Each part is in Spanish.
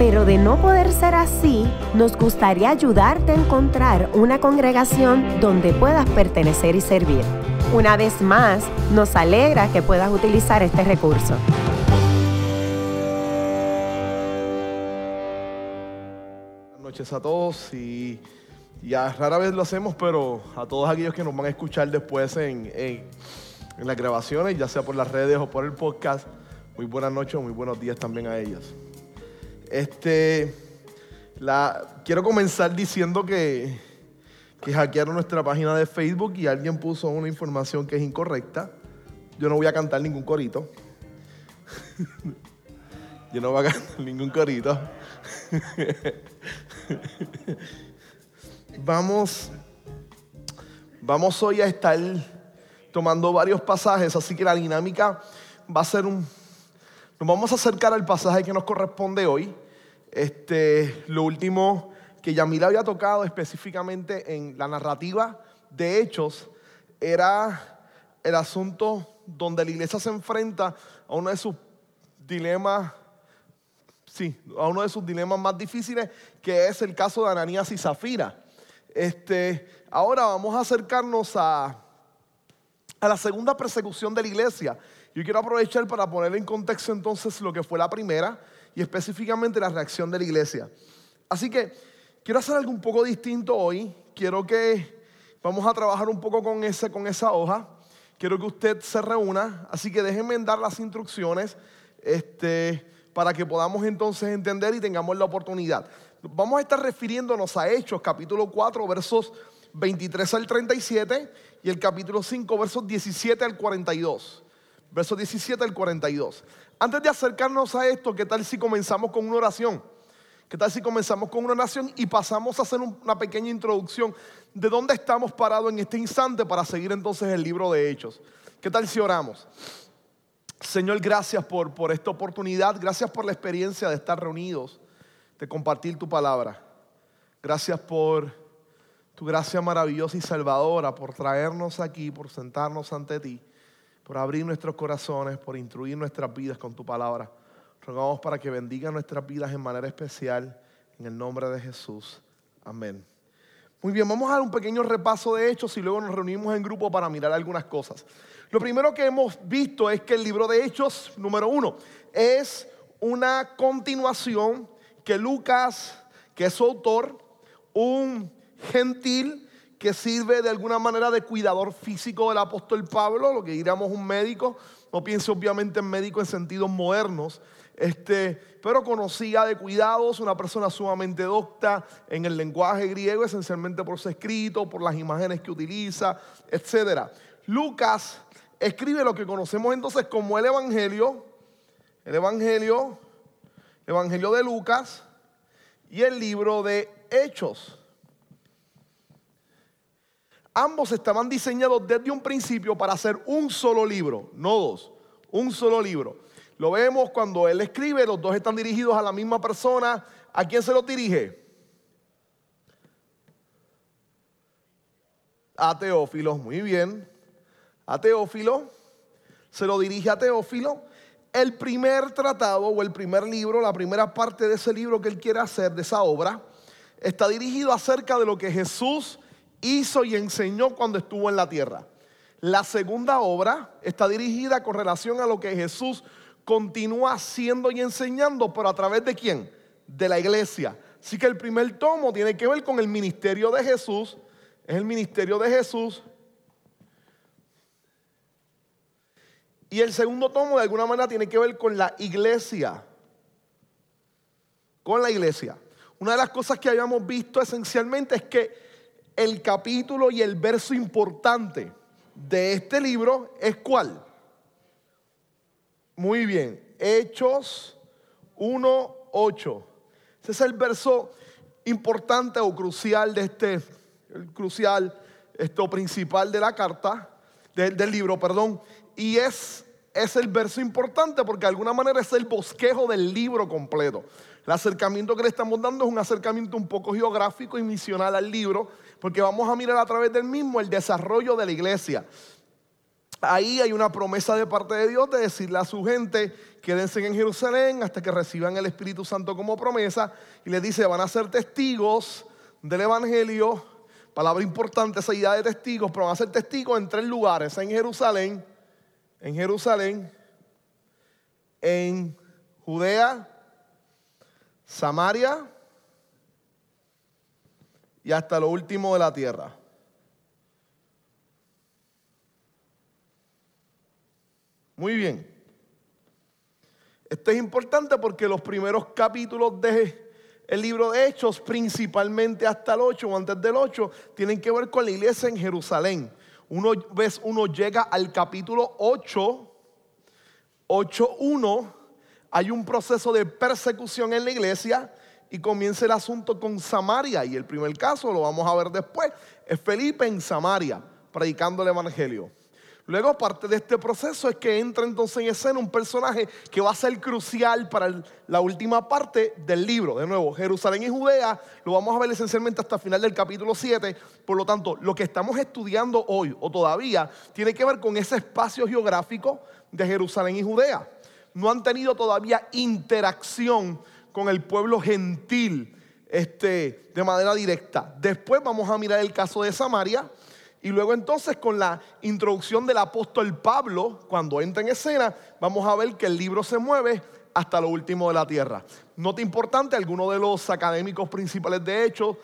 pero de no poder ser así, nos gustaría ayudarte a encontrar una congregación donde puedas pertenecer y servir. Una vez más, nos alegra que puedas utilizar este recurso. Buenas noches a todos y ya rara vez lo hacemos, pero a todos aquellos que nos van a escuchar después en, en, en las grabaciones, ya sea por las redes o por el podcast, muy buenas noches muy buenos días también a ellos. Este, la, quiero comenzar diciendo que, que hackearon nuestra página de Facebook y alguien puso una información que es incorrecta. Yo no voy a cantar ningún corito. Yo no voy a cantar ningún corito. Vamos, vamos hoy a estar tomando varios pasajes, así que la dinámica va a ser un... Nos vamos a acercar al pasaje que nos corresponde hoy. Este, lo último que Yamila había tocado específicamente en la narrativa de Hechos era el asunto donde la iglesia se enfrenta a uno de sus dilemas, sí, a uno de sus dilemas más difíciles, que es el caso de Ananías y Zafira. Este, ahora vamos a acercarnos a, a la segunda persecución de la iglesia. Yo quiero aprovechar para poner en contexto entonces lo que fue la primera y específicamente la reacción de la iglesia. Así que quiero hacer algo un poco distinto hoy. Quiero que vamos a trabajar un poco con, ese, con esa hoja. Quiero que usted se reúna. Así que déjenme dar las instrucciones este, para que podamos entonces entender y tengamos la oportunidad. Vamos a estar refiriéndonos a Hechos, capítulo 4, versos 23 al 37 y el capítulo 5, versos 17 al 42. Versos 17 al 42. Antes de acercarnos a esto, ¿qué tal si comenzamos con una oración? ¿Qué tal si comenzamos con una oración y pasamos a hacer una pequeña introducción de dónde estamos parados en este instante para seguir entonces el libro de Hechos? ¿Qué tal si oramos? Señor, gracias por, por esta oportunidad, gracias por la experiencia de estar reunidos, de compartir tu palabra. Gracias por tu gracia maravillosa y salvadora, por traernos aquí, por sentarnos ante ti, por abrir nuestros corazones, por instruir nuestras vidas con tu palabra. Rogamos para que bendiga nuestras vidas en manera especial, en el nombre de Jesús. Amén. Muy bien, vamos a dar un pequeño repaso de hechos y luego nos reunimos en grupo para mirar algunas cosas. Lo primero que hemos visto es que el libro de Hechos, número uno, es una continuación que Lucas, que es su autor, un gentil que sirve de alguna manera de cuidador físico del apóstol Pablo, lo que diríamos un médico, no pienso obviamente en médico en sentidos modernos, este, pero conocía de cuidados, una persona sumamente docta en el lenguaje griego, esencialmente por su escrito, por las imágenes que utiliza, etc. Lucas escribe lo que conocemos entonces como el Evangelio, el Evangelio, el Evangelio de Lucas y el libro de Hechos. Ambos estaban diseñados desde un principio para hacer un solo libro, no dos, un solo libro. Lo vemos cuando él escribe, los dos están dirigidos a la misma persona. ¿A quién se los dirige? A Teófilo, muy bien. A Teófilo, se lo dirige a Teófilo. El primer tratado o el primer libro, la primera parte de ese libro que él quiere hacer, de esa obra, está dirigido acerca de lo que Jesús hizo y enseñó cuando estuvo en la tierra. La segunda obra está dirigida con relación a lo que Jesús continúa haciendo y enseñando, pero a través de quién? De la iglesia. Así que el primer tomo tiene que ver con el ministerio de Jesús. Es el ministerio de Jesús. Y el segundo tomo de alguna manera tiene que ver con la iglesia. Con la iglesia. Una de las cosas que habíamos visto esencialmente es que el capítulo y el verso importante de este libro es cuál? Muy bien, Hechos 1.8. Ese es el verso importante o crucial de este, el crucial esto principal de la carta, del libro, perdón, y es, es el verso importante porque de alguna manera es el bosquejo del libro completo. El acercamiento que le estamos dando es un acercamiento un poco geográfico y misional al libro, porque vamos a mirar a través del mismo el desarrollo de la iglesia. Ahí hay una promesa de parte de Dios de decirle a su gente, quédense en Jerusalén hasta que reciban el Espíritu Santo como promesa. Y les dice, van a ser testigos del Evangelio. Palabra importante esa idea de testigos, pero van a ser testigos en tres lugares. En Jerusalén, en Jerusalén, en Judea, Samaria y hasta lo último de la tierra. Muy bien. Esto es importante porque los primeros capítulos de el libro de Hechos, principalmente hasta el 8 o antes del 8, tienen que ver con la iglesia en Jerusalén. Uno vez uno llega al capítulo 8, 8.1, hay un proceso de persecución en la iglesia y comienza el asunto con Samaria. Y el primer caso, lo vamos a ver después, es Felipe en Samaria, predicando el Evangelio. Luego, parte de este proceso es que entra entonces en escena un personaje que va a ser crucial para la última parte del libro. De nuevo, Jerusalén y Judea lo vamos a ver esencialmente hasta el final del capítulo 7. Por lo tanto, lo que estamos estudiando hoy o todavía tiene que ver con ese espacio geográfico de Jerusalén y Judea. No han tenido todavía interacción con el pueblo gentil este, de manera directa. Después vamos a mirar el caso de Samaria y luego entonces con la introducción del apóstol Pablo, cuando entra en escena, vamos a ver que el libro se mueve hasta lo último de la tierra. Nota importante, alguno de los académicos principales de Hechos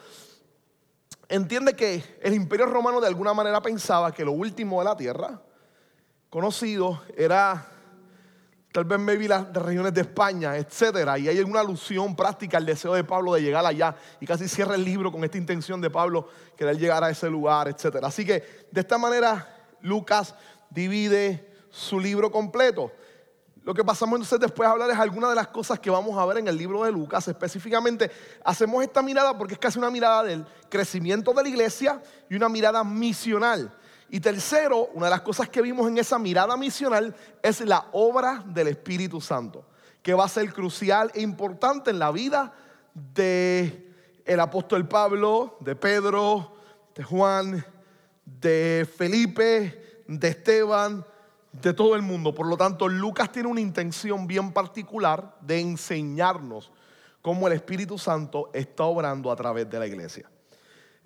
entiende que el imperio romano de alguna manera pensaba que lo último de la tierra, conocido, era tal vez maybe las regiones de España, etcétera, y hay alguna alusión práctica al deseo de Pablo de llegar allá, y casi cierra el libro con esta intención de Pablo querer llegar a ese lugar, etcétera. Así que de esta manera Lucas divide su libro completo. Lo que pasamos entonces después a hablar es algunas de las cosas que vamos a ver en el libro de Lucas. Específicamente, hacemos esta mirada porque es casi una mirada del crecimiento de la iglesia y una mirada misional. Y tercero, una de las cosas que vimos en esa mirada misional es la obra del Espíritu Santo, que va a ser crucial e importante en la vida de el apóstol Pablo, de Pedro, de Juan, de Felipe, de Esteban, de todo el mundo. Por lo tanto, Lucas tiene una intención bien particular de enseñarnos cómo el Espíritu Santo está obrando a través de la iglesia.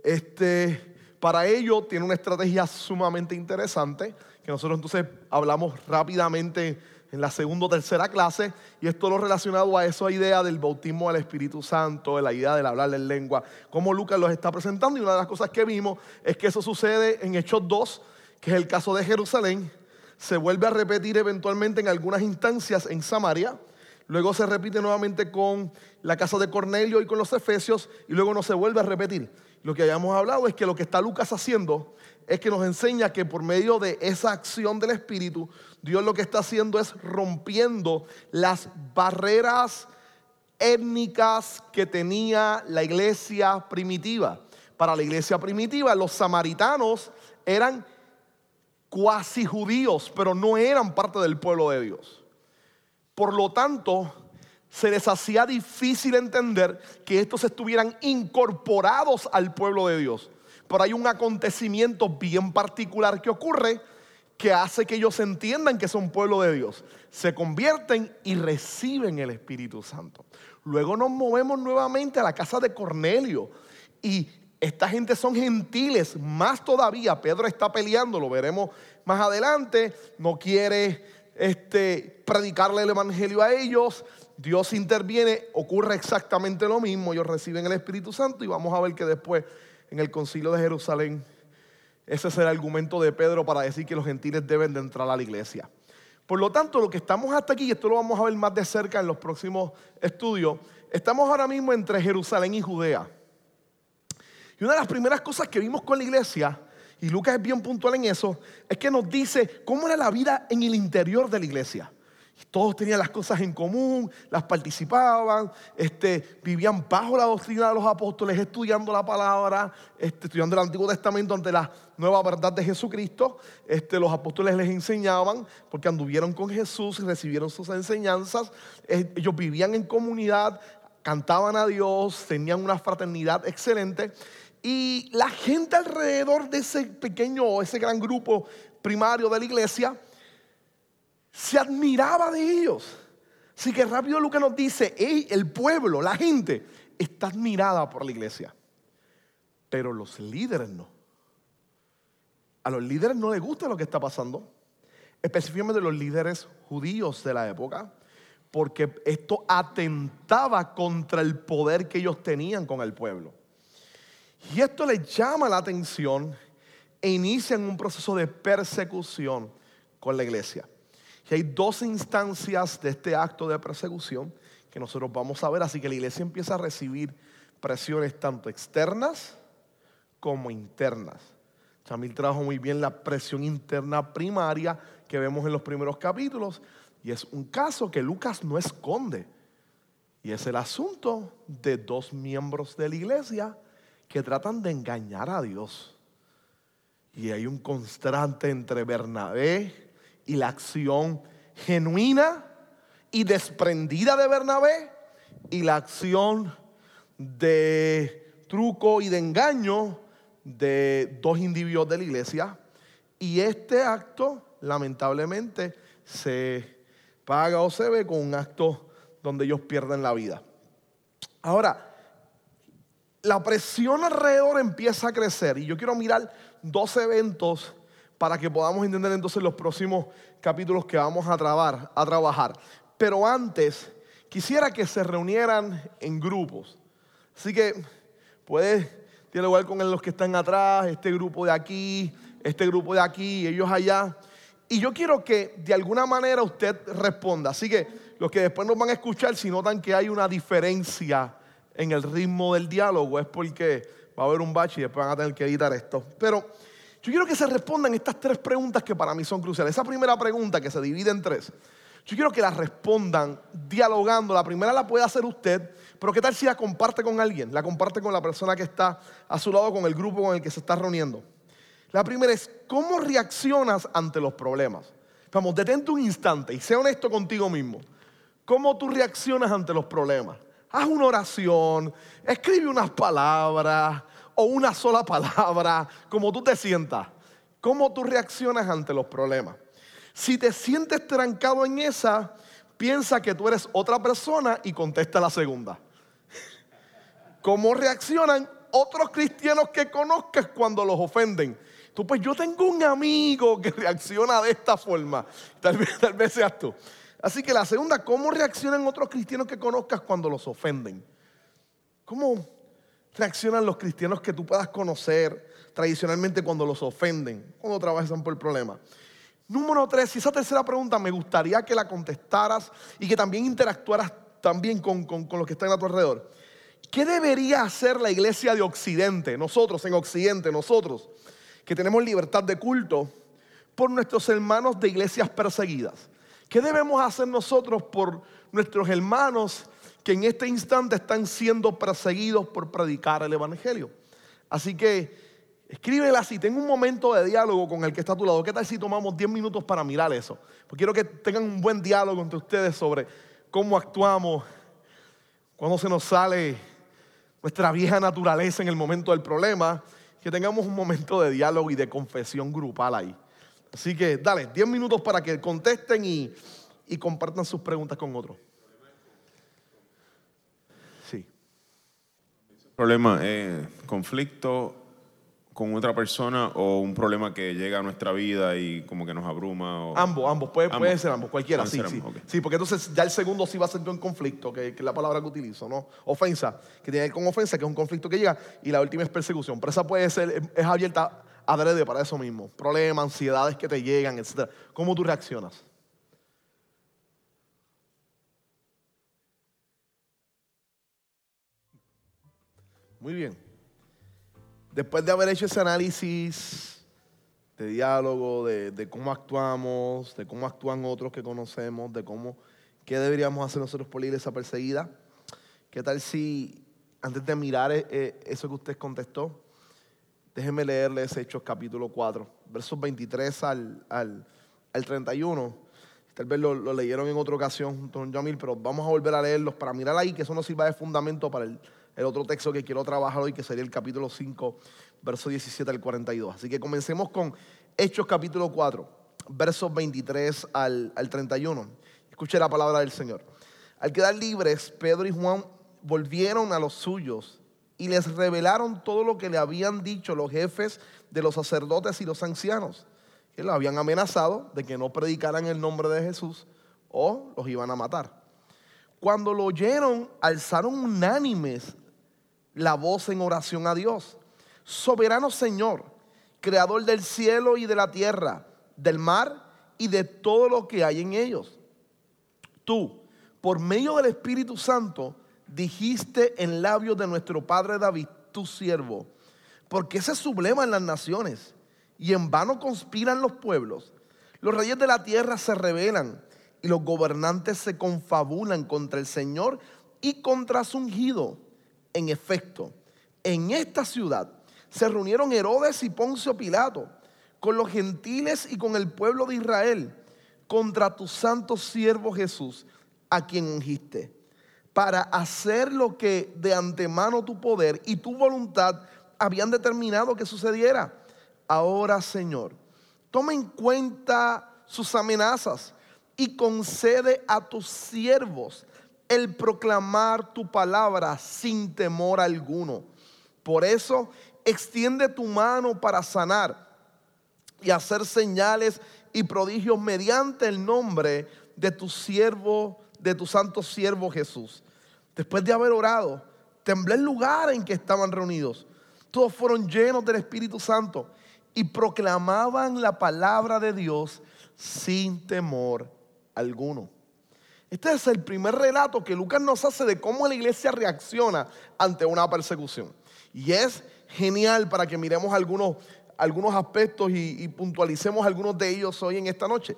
Este, para ello tiene una estrategia sumamente interesante que nosotros entonces hablamos rápidamente en la segunda o tercera clase y esto lo relacionado a esa idea del bautismo del Espíritu Santo, de la idea del hablar en lengua, como Lucas los está presentando y una de las cosas que vimos es que eso sucede en Hechos 2, que es el caso de Jerusalén, se vuelve a repetir eventualmente en algunas instancias en Samaria, luego se repite nuevamente con la casa de Cornelio y con los Efesios y luego no se vuelve a repetir lo que hayamos hablado es que lo que está Lucas haciendo es que nos enseña que por medio de esa acción del Espíritu, Dios lo que está haciendo es rompiendo las barreras étnicas que tenía la iglesia primitiva. Para la iglesia primitiva, los samaritanos eran cuasi judíos, pero no eran parte del pueblo de Dios. Por lo tanto, se les hacía difícil entender que estos estuvieran incorporados al pueblo de Dios. Pero hay un acontecimiento bien particular que ocurre que hace que ellos entiendan que son pueblo de Dios. Se convierten y reciben el Espíritu Santo. Luego nos movemos nuevamente a la casa de Cornelio y esta gente son gentiles, más todavía. Pedro está peleando, lo veremos más adelante. No quiere este, predicarle el evangelio a ellos. Dios interviene, ocurre exactamente lo mismo, ellos reciben el Espíritu Santo y vamos a ver que después en el concilio de Jerusalén, ese es el argumento de Pedro para decir que los gentiles deben de entrar a la iglesia. Por lo tanto, lo que estamos hasta aquí, y esto lo vamos a ver más de cerca en los próximos estudios, estamos ahora mismo entre Jerusalén y Judea. Y una de las primeras cosas que vimos con la iglesia, y Lucas es bien puntual en eso, es que nos dice cómo era la vida en el interior de la iglesia. Todos tenían las cosas en común, las participaban, este, vivían bajo la doctrina de los apóstoles, estudiando la palabra, este, estudiando el Antiguo Testamento ante la nueva verdad de Jesucristo. Este, los apóstoles les enseñaban porque anduvieron con Jesús y recibieron sus enseñanzas. Eh, ellos vivían en comunidad, cantaban a Dios, tenían una fraternidad excelente. Y la gente alrededor de ese pequeño ese gran grupo primario de la iglesia, se admiraba de ellos. Así que rápido Lucas nos dice, el pueblo, la gente, está admirada por la iglesia. Pero los líderes no. A los líderes no les gusta lo que está pasando. Específicamente los líderes judíos de la época. Porque esto atentaba contra el poder que ellos tenían con el pueblo. Y esto les llama la atención e inician un proceso de persecución con la iglesia. Y hay dos instancias de este acto de persecución que nosotros vamos a ver. Así que la iglesia empieza a recibir presiones tanto externas como internas. Chamil trajo muy bien la presión interna primaria que vemos en los primeros capítulos. Y es un caso que Lucas no esconde. Y es el asunto de dos miembros de la iglesia que tratan de engañar a Dios. Y hay un constante entre Bernabé y la acción genuina y desprendida de Bernabé y la acción de truco y de engaño de dos individuos de la iglesia. Y este acto, lamentablemente, se paga o se ve con un acto donde ellos pierden la vida. Ahora, la presión alrededor empieza a crecer y yo quiero mirar dos eventos para que podamos entender entonces los próximos capítulos que vamos a, trabar, trabajar. Pero antes, quisiera que se reunieran en grupos. Así que puedes dialogar con los que están atrás, este grupo de aquí, este grupo de aquí, ellos allá. Y yo quiero que de alguna manera usted responda. Así que los que después nos van a escuchar, si notan que hay una diferencia en el ritmo del diálogo, es porque va a haber un bache y después van a tener que editar esto. Pero yo quiero que se respondan estas tres preguntas que para mí son cruciales. Esa primera pregunta que se divide en tres, yo quiero que la respondan dialogando. La primera la puede hacer usted, pero ¿qué tal si la comparte con alguien? La comparte con la persona que está a su lado, con el grupo con el que se está reuniendo. La primera es, ¿cómo reaccionas ante los problemas? Vamos, detente un instante y sé honesto contigo mismo. ¿Cómo tú reaccionas ante los problemas? Haz una oración, escribe unas palabras, o una sola palabra, como tú te sientas. ¿Cómo tú reaccionas ante los problemas? Si te sientes trancado en esa, piensa que tú eres otra persona y contesta la segunda. ¿Cómo reaccionan otros cristianos que conozcas cuando los ofenden? Tú, pues yo tengo un amigo que reacciona de esta forma. Tal vez, tal vez seas tú. Así que la segunda, ¿cómo reaccionan otros cristianos que conozcas cuando los ofenden? ¿Cómo, reaccionan los cristianos que tú puedas conocer tradicionalmente cuando los ofenden, cuando trabajan por el problema? Número tres, y esa tercera pregunta me gustaría que la contestaras y que también interactuaras también con, con, con los que están a tu alrededor. ¿Qué debería hacer la iglesia de Occidente, nosotros en Occidente, nosotros, que tenemos libertad de culto, por nuestros hermanos de iglesias perseguidas? ¿Qué debemos hacer nosotros por nuestros hermanos que en este instante están siendo perseguidos por predicar el Evangelio. Así que escríbela si tengo un momento de diálogo con el que está a tu lado. ¿Qué tal si tomamos 10 minutos para mirar eso? Porque quiero que tengan un buen diálogo entre ustedes sobre cómo actuamos cuando se nos sale nuestra vieja naturaleza en el momento del problema. Que tengamos un momento de diálogo y de confesión grupal ahí. Así que dale, 10 minutos para que contesten y, y compartan sus preguntas con otros. Problema? Eh, ¿Conflicto con otra persona o un problema que llega a nuestra vida y como que nos abruma? Ambos, ambos, puede, ser ambos, cualquiera, sí, sí. Sí, porque entonces ya el segundo sí va a ser un conflicto, que, es la palabra que utilizo, ¿no? Ofensa, que tiene que ver con ofensa, que es un conflicto que llega, y la última es persecución. Pero esa puede ser, es abierta adrede para eso mismo. Problemas, ansiedades que te llegan, etc. ¿Cómo tú reaccionas? Muy bien. Después de haber hecho ese análisis de diálogo, de, de cómo actuamos, de cómo actúan otros que conocemos, de cómo, qué deberíamos hacer nosotros por la iglesia perseguida. ¿Qué tal si, antes de mirar eh, eh, eso que usted contestó, déjenme leerles Hechos capítulo 4, versos 23 al, al, al 31. Tal vez lo, lo leyeron en otra ocasión junto con Jamil, pero vamos a volver a leerlos para mirar ahí que eso nos sirva de fundamento para el, el otro texto que quiero trabajar hoy, que sería el capítulo 5, verso 17 al 42. Así que comencemos con Hechos capítulo 4, versos 23 al, al 31. Escuche la palabra del Señor. Al quedar libres, Pedro y Juan volvieron a los suyos y les revelaron todo lo que le habían dicho los jefes de los sacerdotes y los ancianos, que los habían amenazado de que no predicaran el nombre de Jesús o los iban a matar. Cuando lo oyeron, alzaron unánimes la voz en oración a Dios. Soberano Señor, creador del cielo y de la tierra, del mar y de todo lo que hay en ellos. Tú, por medio del Espíritu Santo, dijiste en labios de nuestro Padre David, tu siervo, porque se subleman las naciones y en vano conspiran los pueblos. Los reyes de la tierra se rebelan y los gobernantes se confabulan contra el Señor y contra su ungido. En efecto, en esta ciudad se reunieron Herodes y Poncio Pilato con los gentiles y con el pueblo de Israel contra tu santo siervo Jesús, a quien ungiste, para hacer lo que de antemano tu poder y tu voluntad habían determinado que sucediera. Ahora, Señor, toma en cuenta sus amenazas y concede a tus siervos el proclamar tu palabra sin temor alguno. Por eso, extiende tu mano para sanar y hacer señales y prodigios mediante el nombre de tu siervo, de tu santo siervo Jesús. Después de haber orado, tembló el lugar en que estaban reunidos. Todos fueron llenos del Espíritu Santo y proclamaban la palabra de Dios sin temor alguno. Este es el primer relato que Lucas nos hace de cómo la iglesia reacciona ante una persecución. Y es genial para que miremos algunos, algunos aspectos y, puntualicemos algunos de ellos hoy en esta noche.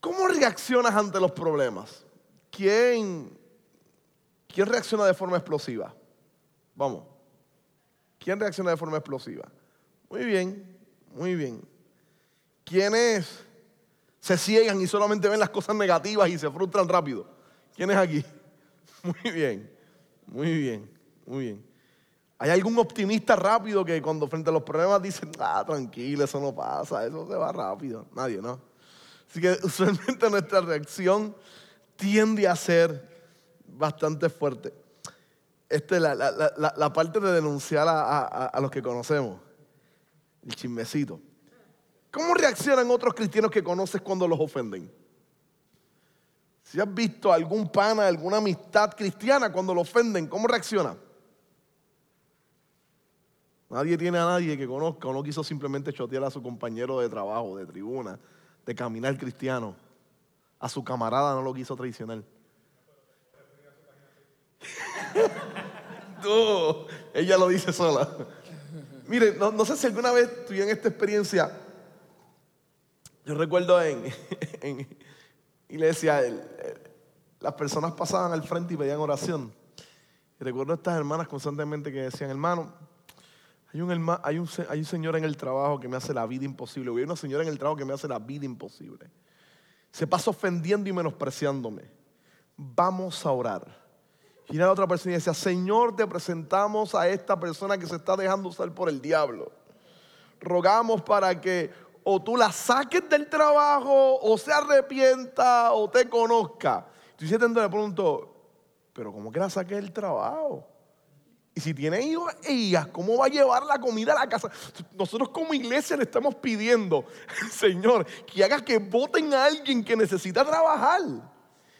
¿Cómo reaccionas ante los problemas? ¿Quién, ¿Quién reacciona de forma explosiva? Vamos. ¿Quién reacciona de forma explosiva? Muy bien, muy bien. ¿Quiénes se ciegan y solamente ven las cosas negativas y se frustran rápido? ¿Quién es aquí? Muy bien, muy bien, muy bien. ¿Hay algún optimista rápido que cuando frente a los problemas dice, ah, tranquilo, eso no pasa, eso se va rápido? Nadie, ¿no? Así que usualmente nuestra reacción tiende a ser bastante fuerte. Esta es la, la, parte de denunciar a, a, a los que conocemos, el chismecito. ¿Cómo reaccionan otros cristianos que conoces cuando los ofenden? Si has visto algún pana, alguna amistad cristiana cuando lo ofenden, ¿cómo reacciona? Nadie tiene a nadie que conozca o no quiso simplemente chotear a su compañero de trabajo, de tribuna, de caminar cristiano. A su camarada no lo quiso traicionar. no, ella lo dice sola. Mire, no, sé si alguna vez tuvieron esta experiencia. Yo recuerdo en, iglesia, las personas pasaban al frente y pedían oración. Y recuerdo a estas hermanas constantemente que decían, hermano, hay un, hermano, hay, un, hay un señor en el trabajo que me hace la vida imposible. Hay una señora en el trabajo que me hace la vida imposible. Se pasa ofendiendo y menospreciándome. Vamos a orar. Y la otra persona y decía, Señor, te presentamos a esta persona que se está dejando usar por el diablo. Rogamos para que o tú la saques del trabajo, o se arrepienta, o te conozca. Tú dices, le pregunto, pero ¿cómo que la saques del trabajo? Y si tiene hijos e hijas, ¿cómo va a llevar la comida a la casa? Nosotros como iglesia le estamos pidiendo, Señor, que haga que voten a alguien que necesita trabajar.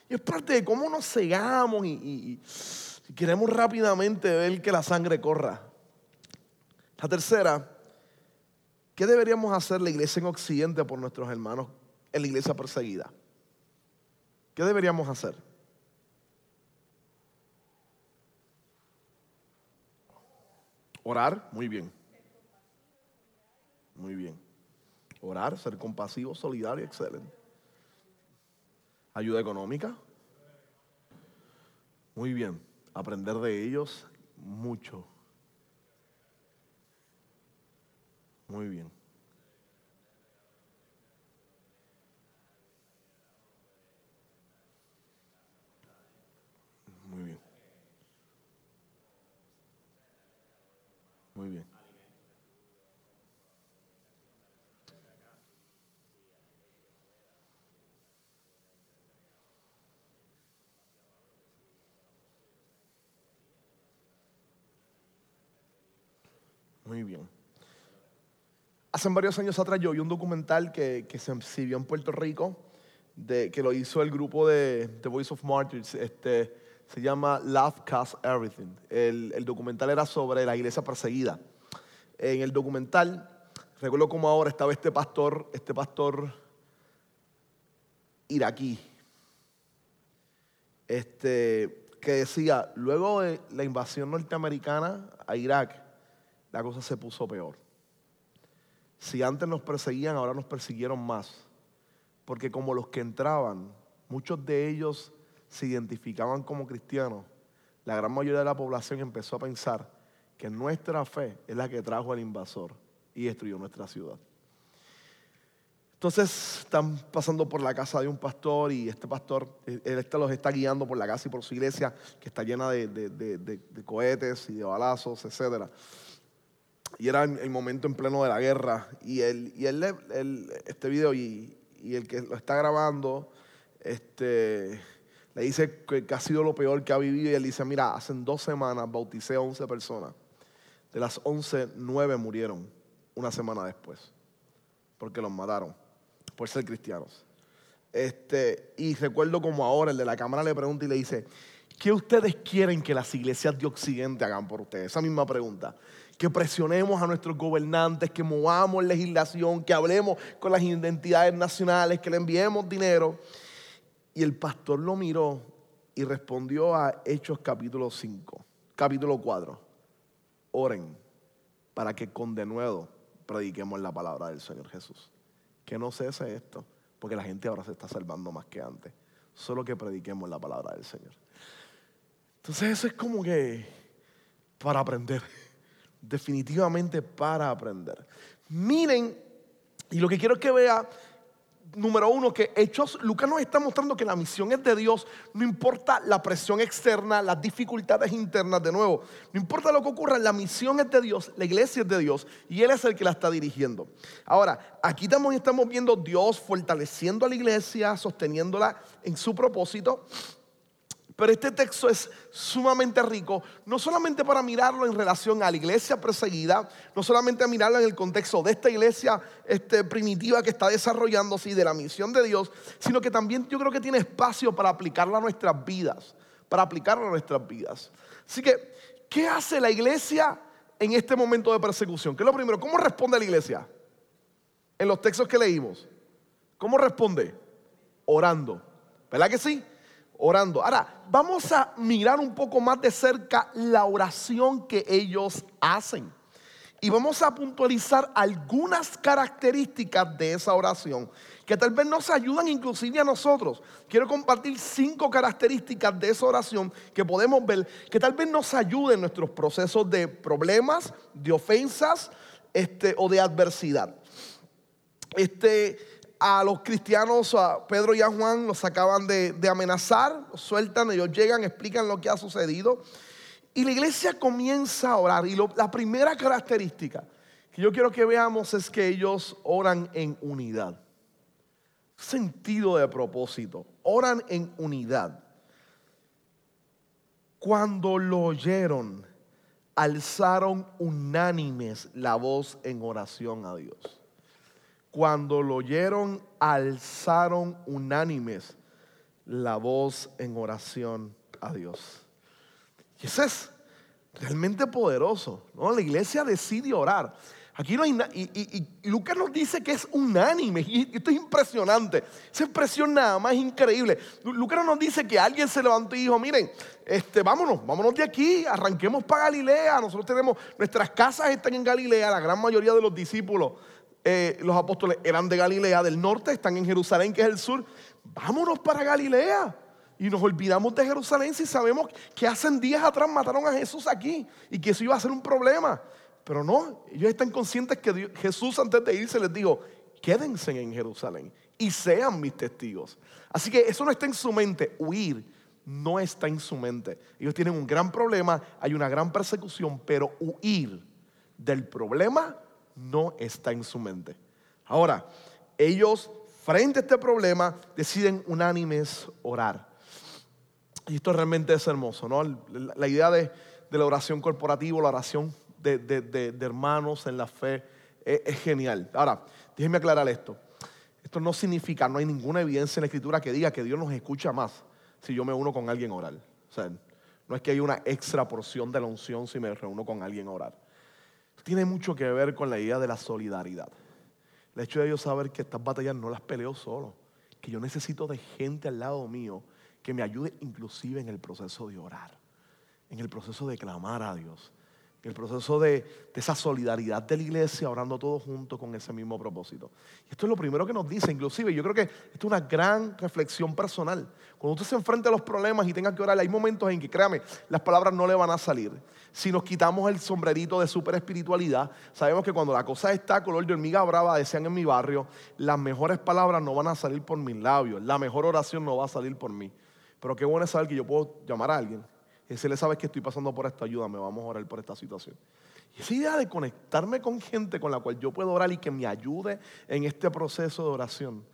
Y es parte de cómo nos cegamos y, y, y queremos rápidamente ver que la sangre corra. La tercera, ¿qué deberíamos hacer la iglesia en Occidente por nuestros hermanos en la iglesia perseguida? ¿Qué deberíamos hacer? Orar, muy bien. Muy bien. Orar, ser compasivo, solidario, excelente. Ayuda económica. Muy bien. Aprender de ellos mucho. Muy bien. Muy bien. Muy bien. Muy bien. Hace varios años atrás yo vi un documental que, se exhibió en Puerto Rico, que lo hizo el grupo de The Voice of Martyrs. Este, se llama Love Cast Everything. El, el, documental era sobre la iglesia perseguida. En el documental, recuerdo como ahora estaba este pastor, este pastor iraquí, este, que decía, luego de la invasión norteamericana a Irak, la cosa se puso peor. Si antes nos perseguían, ahora nos persiguieron más. Porque como los que entraban, muchos de ellos se identificaban como cristianos, la gran mayoría de la población empezó a pensar que nuestra fe es la que trajo al invasor y destruyó nuestra ciudad. Entonces están pasando por la casa de un pastor y este pastor, él este los está guiando por la casa y por su iglesia que está llena de, de cohetes y de balazos, etcétera y era el momento en pleno de la guerra. Y él, y él, este video y, el que lo está grabando, este, le dice que, ha sido lo peor que ha vivido. Y él dice, mira, hace dos semanas bauticé a 11 personas. De las 11, 9 murieron una semana después. Porque los mataron por ser cristianos. Este, y recuerdo como ahora el de la cámara le pregunta y le dice, ¿qué ustedes quieren que las iglesias de Occidente hagan por ustedes? Esa misma pregunta que presionemos a nuestros gobernantes, que movamos legislación, que hablemos con las identidades nacionales, que le enviemos dinero. Y el pastor lo miró y respondió a Hechos capítulo 5, capítulo 4. Oren para que con denuedo prediquemos la palabra del Señor Jesús. Que no cese esto, porque la gente ahora se está salvando más que antes. Solo que prediquemos la palabra del Señor. Entonces eso es como que para aprender definitivamente para aprender. Miren, y lo que quiero que vea, número uno, que Hechos, Lucas nos está mostrando que la misión es de Dios, no importa la presión externa, las dificultades internas, de nuevo, no importa lo que ocurra, la misión es de Dios, la iglesia es de Dios y Él es el que la está dirigiendo. Ahora, aquí también estamos viendo Dios fortaleciendo a la iglesia, sosteniéndola en su propósito. Pero este texto es sumamente rico, no solamente para mirarlo en relación a la iglesia perseguida, no solamente a mirarlo en el contexto de esta iglesia este, primitiva que está desarrollándose y de la misión de Dios, sino que también yo creo que tiene espacio para aplicarlo a nuestras vidas, para aplicarlo a nuestras vidas. Así que, ¿qué hace la iglesia en este momento de persecución? ¿Qué es lo primero? ¿Cómo responde la iglesia? En los textos que leímos. ¿Cómo responde? Orando. ¿Verdad que sí? Orando. Ahora, vamos a mirar un poco más de cerca la oración que ellos hacen. Y vamos a puntualizar algunas características de esa oración que tal vez nos ayudan inclusive a nosotros. Quiero compartir cinco características de esa oración que podemos ver que tal vez nos ayuden en nuestros procesos de problemas, de ofensas este, o de adversidad. Este, a los cristianos, a Pedro y a Juan, los acaban de, amenazar, los sueltan, ellos llegan, explican lo que ha sucedido. Y la iglesia comienza a orar. Y la primera característica que yo quiero que veamos es que ellos oran en unidad. Sentido de propósito. Oran en unidad. Cuando lo oyeron, alzaron unánimes la voz en oración a Dios cuando lo oyeron, alzaron unánimes la voz en oración a Dios. Y eso es realmente poderoso. ¿no? La iglesia decide orar. Aquí no hay y, y, Lucas nos dice que es unánime. Y esto es impresionante. Esa expresión nada más increíble. Lucas nos dice que alguien se levantó y dijo: Miren, este, vámonos, vámonos de aquí, arranquemos para Galilea. Nosotros tenemos, nuestras casas están en Galilea. La gran mayoría de los discípulos eh, los apóstoles eran de Galilea, del norte, están en Jerusalén, que es el sur. Vámonos para Galilea. Y nos olvidamos de Jerusalén si sabemos que hace días atrás mataron a Jesús aquí y que eso iba a ser un problema. Pero no, ellos están conscientes que Jesús antes de irse les dijo, quédense en Jerusalén y sean mis testigos. Así que eso no está en su mente, huir no está en su mente. Ellos tienen un gran problema, hay una gran persecución, pero huir del problema no está en su mente. Ahora, ellos frente a este problema deciden unánimes orar. Y esto realmente es hermoso, ¿no? La idea de, la oración corporativa, la oración de, hermanos en la fe es, es, genial. Ahora, déjenme aclarar esto. Esto no significa, no hay ninguna evidencia en la escritura que diga que Dios nos escucha más si yo me uno con alguien a orar. O sea, no es que haya una extra porción de la unción si me reúno con alguien a orar. Tiene mucho que ver con la idea de la solidaridad. El hecho de yo saber que estas batallas no las peleo solo, que yo necesito de gente al lado mío que me ayude inclusive en el proceso de orar, en el proceso de clamar a Dios, el proceso de, esa solidaridad de la iglesia, orando todos juntos con ese mismo propósito. Y esto es lo primero que nos dice, inclusive yo creo que esto es una gran reflexión personal. Cuando usted se enfrenta a los problemas y tenga que orar, hay momentos en que, créame, las palabras no le van a salir. Si nos quitamos el sombrerito de super espiritualidad, sabemos que cuando la cosa está color de hormiga brava, decían en mi barrio, las mejores palabras no van a salir por mis labios, la mejor oración no va a salir por mí. Pero qué bueno es saber que yo puedo llamar a alguien y le sabe que estoy pasando por esto, ayúdame, vamos a orar por esta situación. Y esa idea de conectarme con gente con la cual yo puedo orar y que me ayude en este proceso de oración,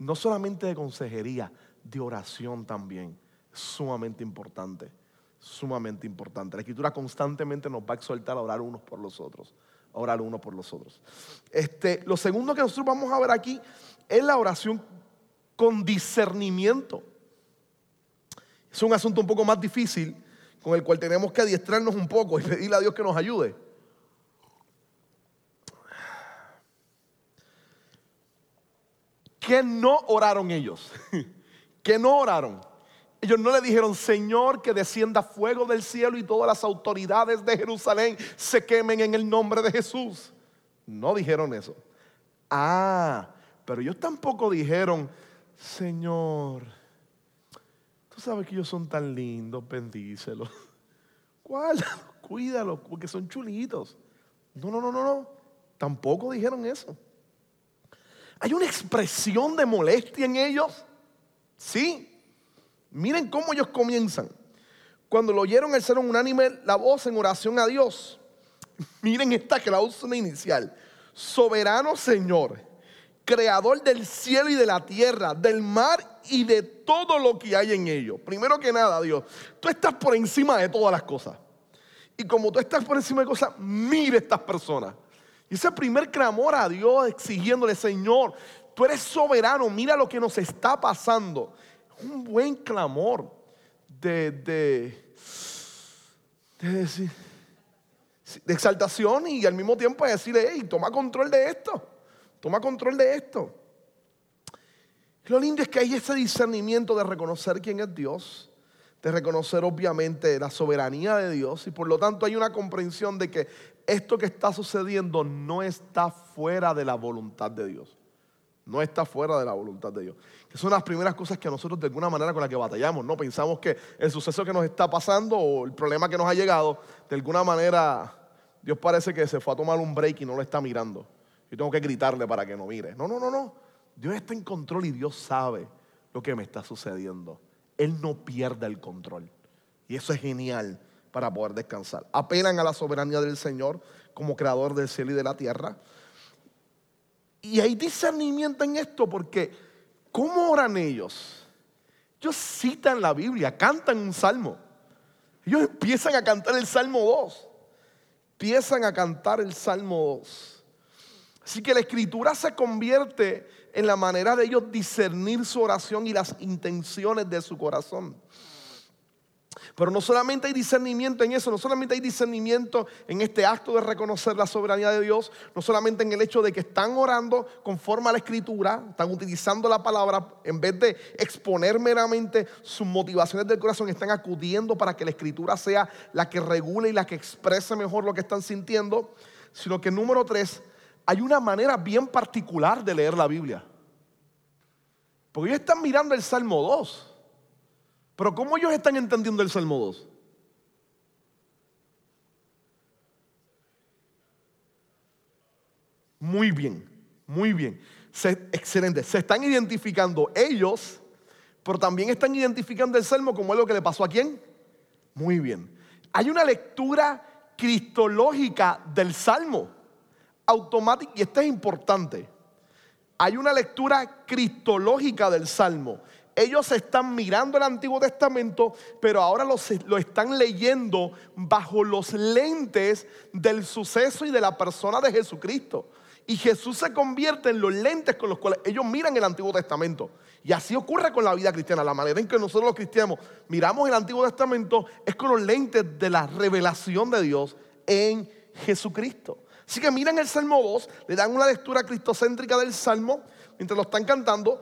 no solamente de consejería, de oración también, sumamente importante, sumamente importante. La escritura constantemente nos va a exhortar a orar unos por los otros, orar unos por los otros. Este, lo segundo que nosotros vamos a ver aquí es la oración con discernimiento. Es un asunto un poco más difícil con el cual tenemos que adiestrarnos un poco y pedirle a Dios que nos ayude. ¿Qué no oraron ellos? ¿Qué no oraron? Ellos no le dijeron, Señor, que descienda fuego del cielo y todas las autoridades de Jerusalén se quemen en el nombre de Jesús. No dijeron eso. Ah, pero ellos tampoco dijeron, Señor, sabes que ellos son tan lindos, bendícelos. ¿Cuál? Cuídalos, porque son chulitos. No, no, no, no, no. Tampoco dijeron eso. Hay una expresión de molestia en ellos. Sí. Miren cómo ellos comienzan. Cuando lo oyeron ser unánime la voz en oración a Dios. Miren esta cláusula inicial. Soberano Señor, creador del cielo y de la tierra, del mar y de todo lo que hay en ello. Primero que nada, Dios, tú estás por encima de todas las cosas. Y como tú estás por encima de cosas, mire estas personas. Y ese primer clamor a Dios exigiéndole, Señor, tú eres soberano, mira lo que nos está pasando. Un buen clamor de, de, de, de exaltación y al mismo tiempo de decirle, hey, toma control de esto. Toma control de esto. Lo lindo es que hay ese discernimiento de reconocer quién es Dios, de reconocer obviamente la soberanía de Dios y por lo tanto hay una comprensión de que esto que está sucediendo no está fuera de la voluntad de Dios. No está fuera de la voluntad de Dios. Que son las primeras cosas que nosotros de alguna manera con las que batallamos, ¿no? Pensamos que el suceso que nos está pasando o el problema que nos ha llegado, de alguna manera Dios parece que se fue a tomar un break y no lo está mirando. Yo tengo que gritarle para que no mire. No, no, no, no. Dios está en control y Dios sabe lo que me está sucediendo. Él no pierde el control. Y eso es genial para poder descansar. Apelan a la soberanía del Señor como creador del cielo y de la tierra. Y hay discernimiento en esto porque ¿cómo oran ellos? Ellos citan la Biblia, cantan un salmo. Ellos empiezan a cantar el Salmo 2. Empiezan a cantar el Salmo 2. Así que la escritura se convierte en la manera de ellos discernir su oración y las intenciones de su corazón. Pero no solamente hay discernimiento en eso, no solamente hay discernimiento en este acto de reconocer la soberanía de Dios, no solamente en el hecho de que están orando conforme a la escritura, están utilizando la palabra, en vez de exponer meramente sus motivaciones del corazón, están acudiendo para que la escritura sea la que regule y la que exprese mejor lo que están sintiendo, sino que número tres, hay una manera bien particular de leer la Biblia. Porque ellos están mirando el Salmo 2. Pero ¿cómo ellos están entendiendo el Salmo 2? Muy bien, muy bien. excelente. Se están identificando ellos, pero también están identificando el Salmo como algo que le pasó a quién. Muy bien. Hay una lectura cristológica del Salmo. Y esto es importante. Hay una lectura cristológica del Salmo. Ellos están mirando el Antiguo Testamento, pero ahora lo, lo, están leyendo bajo los lentes del suceso y de la persona de Jesucristo. Y Jesús se convierte en los lentes con los cuales ellos miran el Antiguo Testamento. Y así ocurre con la vida cristiana. La manera en que nosotros los cristianos miramos el Antiguo Testamento es con los lentes de la revelación de Dios en Jesucristo. Así que miran el Salmo 2, le dan una lectura cristocéntrica del Salmo mientras lo están cantando.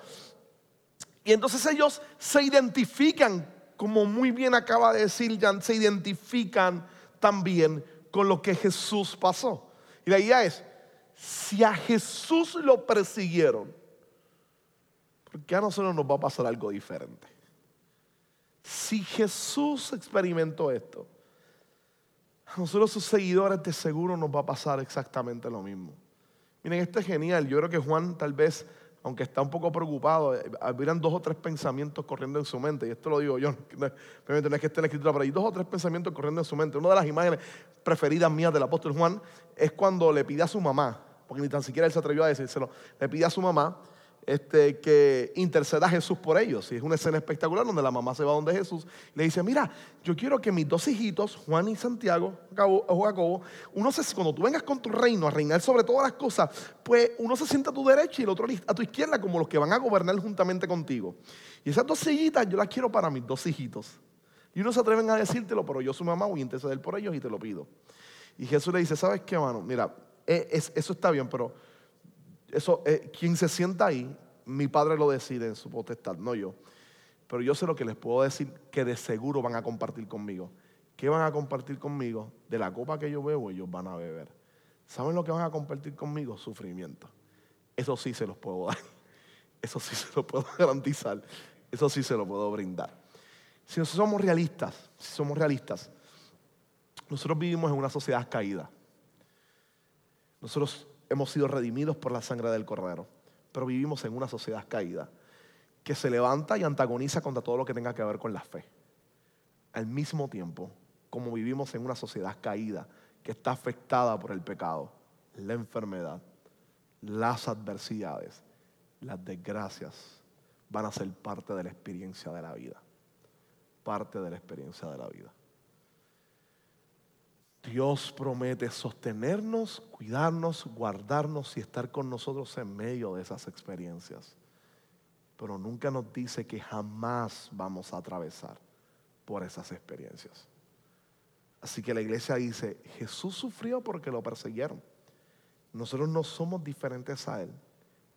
Y entonces ellos se identifican, como muy bien acaba de decir Jan, se identifican también con lo que Jesús pasó. Y la idea es, si a Jesús lo persiguieron, ¿por qué a nosotros nos va a pasar algo diferente? Si Jesús experimentó esto, a nosotros sus seguidores de seguro nos va a pasar exactamente lo mismo. Miren, esto es genial. Yo creo que Juan tal vez, aunque está un poco preocupado, eh, hubieran dos o tres pensamientos corriendo en su mente. Y esto lo digo yo, no es que esté en la escritura, pero hay dos o tres pensamientos corriendo en su mente. Una de las imágenes preferidas mías del apóstol Juan es cuando le pide a su mamá, porque ni tan siquiera él se atrevió a decírselo, le pide a su mamá este, que interceda a Jesús por ellos. Y es una escena espectacular donde la mamá se va donde Jesús le dice, mira, yo quiero que mis dos hijitos, Juan y Santiago, Jacobo, uno se, cuando tú vengas con tu reino a reinar sobre todas las cosas, pues uno se sienta a tu derecha y el otro a tu izquierda como los que van a gobernar juntamente contigo. Y esas dos sillitas yo las quiero para mis dos hijitos. Y uno se atreven a decírtelo, pero yo su mamá voy a interceder por ellos y te lo pido. Y Jesús le dice, ¿sabes qué, mano? Mira, eh, eso está bien, pero eso, eh, quien se sienta ahí, mi padre lo decide en su potestad, no yo. Pero yo sé lo que les puedo decir que de seguro van a compartir conmigo. ¿Qué van a compartir conmigo? De la copa que yo bebo, ellos van a beber. ¿Saben lo que van a compartir conmigo? Sufrimiento. Eso sí se los puedo dar. Eso sí se lo puedo garantizar. Eso sí se lo puedo brindar. Si nosotros somos realistas, si somos realistas, nosotros vivimos en una sociedad caída. Nosotros hemos sido redimidos por la sangre del Cordero, pero vivimos en una sociedad caída que se levanta y antagoniza contra todo lo que tenga que ver con la fe. Al mismo tiempo, como vivimos en una sociedad caída que está afectada por el pecado, la enfermedad, las adversidades, las desgracias, van a ser parte de la experiencia de la vida. Parte de la experiencia de la vida. Dios promete sostenernos, cuidarnos, guardarnos y estar con nosotros en medio de esas experiencias. Pero nunca nos dice que jamás vamos a atravesar por esas experiencias. Así que la iglesia dice, Jesús sufrió porque lo persiguieron. Nosotros no somos diferentes a Él.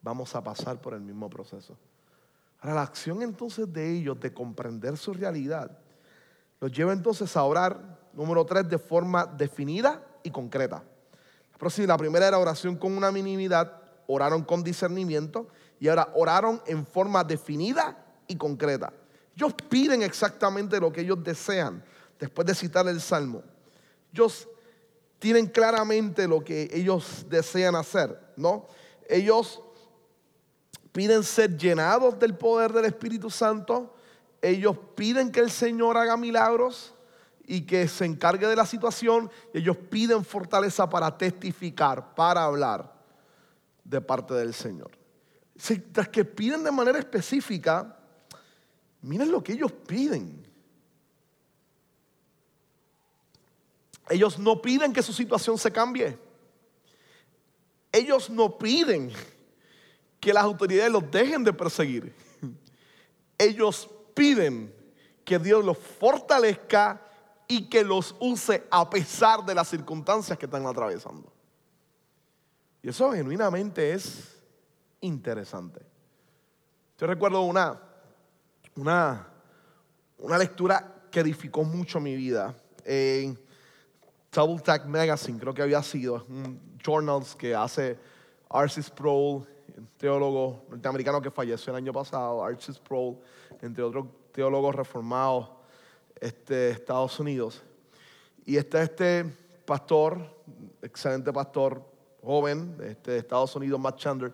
Vamos a pasar por el mismo proceso. Ahora, la acción entonces de ellos de comprender su realidad los lleva entonces a orar Número tres, de forma definida y concreta. La primera era oración con una minimidad, oraron con discernimiento y ahora oraron en forma definida y concreta. Ellos piden exactamente lo que ellos desean después de citar el Salmo. Ellos tienen claramente lo que ellos desean hacer, ¿no? Ellos piden ser llenados del poder del Espíritu Santo. Ellos piden que el Señor haga milagros y que se encargue de la situación. Ellos piden fortaleza para testificar, para hablar de parte del Señor. Tras que piden de manera específica, miren lo que ellos piden. Ellos no piden que su situación se cambie. Ellos no piden que las autoridades los dejen de perseguir. Ellos piden que Dios los fortalezca y que los use a pesar de las circunstancias que están atravesando. Y eso genuinamente es interesante. Yo recuerdo una, una, una lectura que edificó mucho mi vida en Double Tag Magazine, creo que había sido, un journal que hace Arcis Sproul, teólogo norteamericano que falleció el año pasado, Arcis Sproul, entre otros teólogos reformados este, Estados Unidos. Y está este pastor, excelente pastor, joven este, de Estados Unidos, Matt Chandler,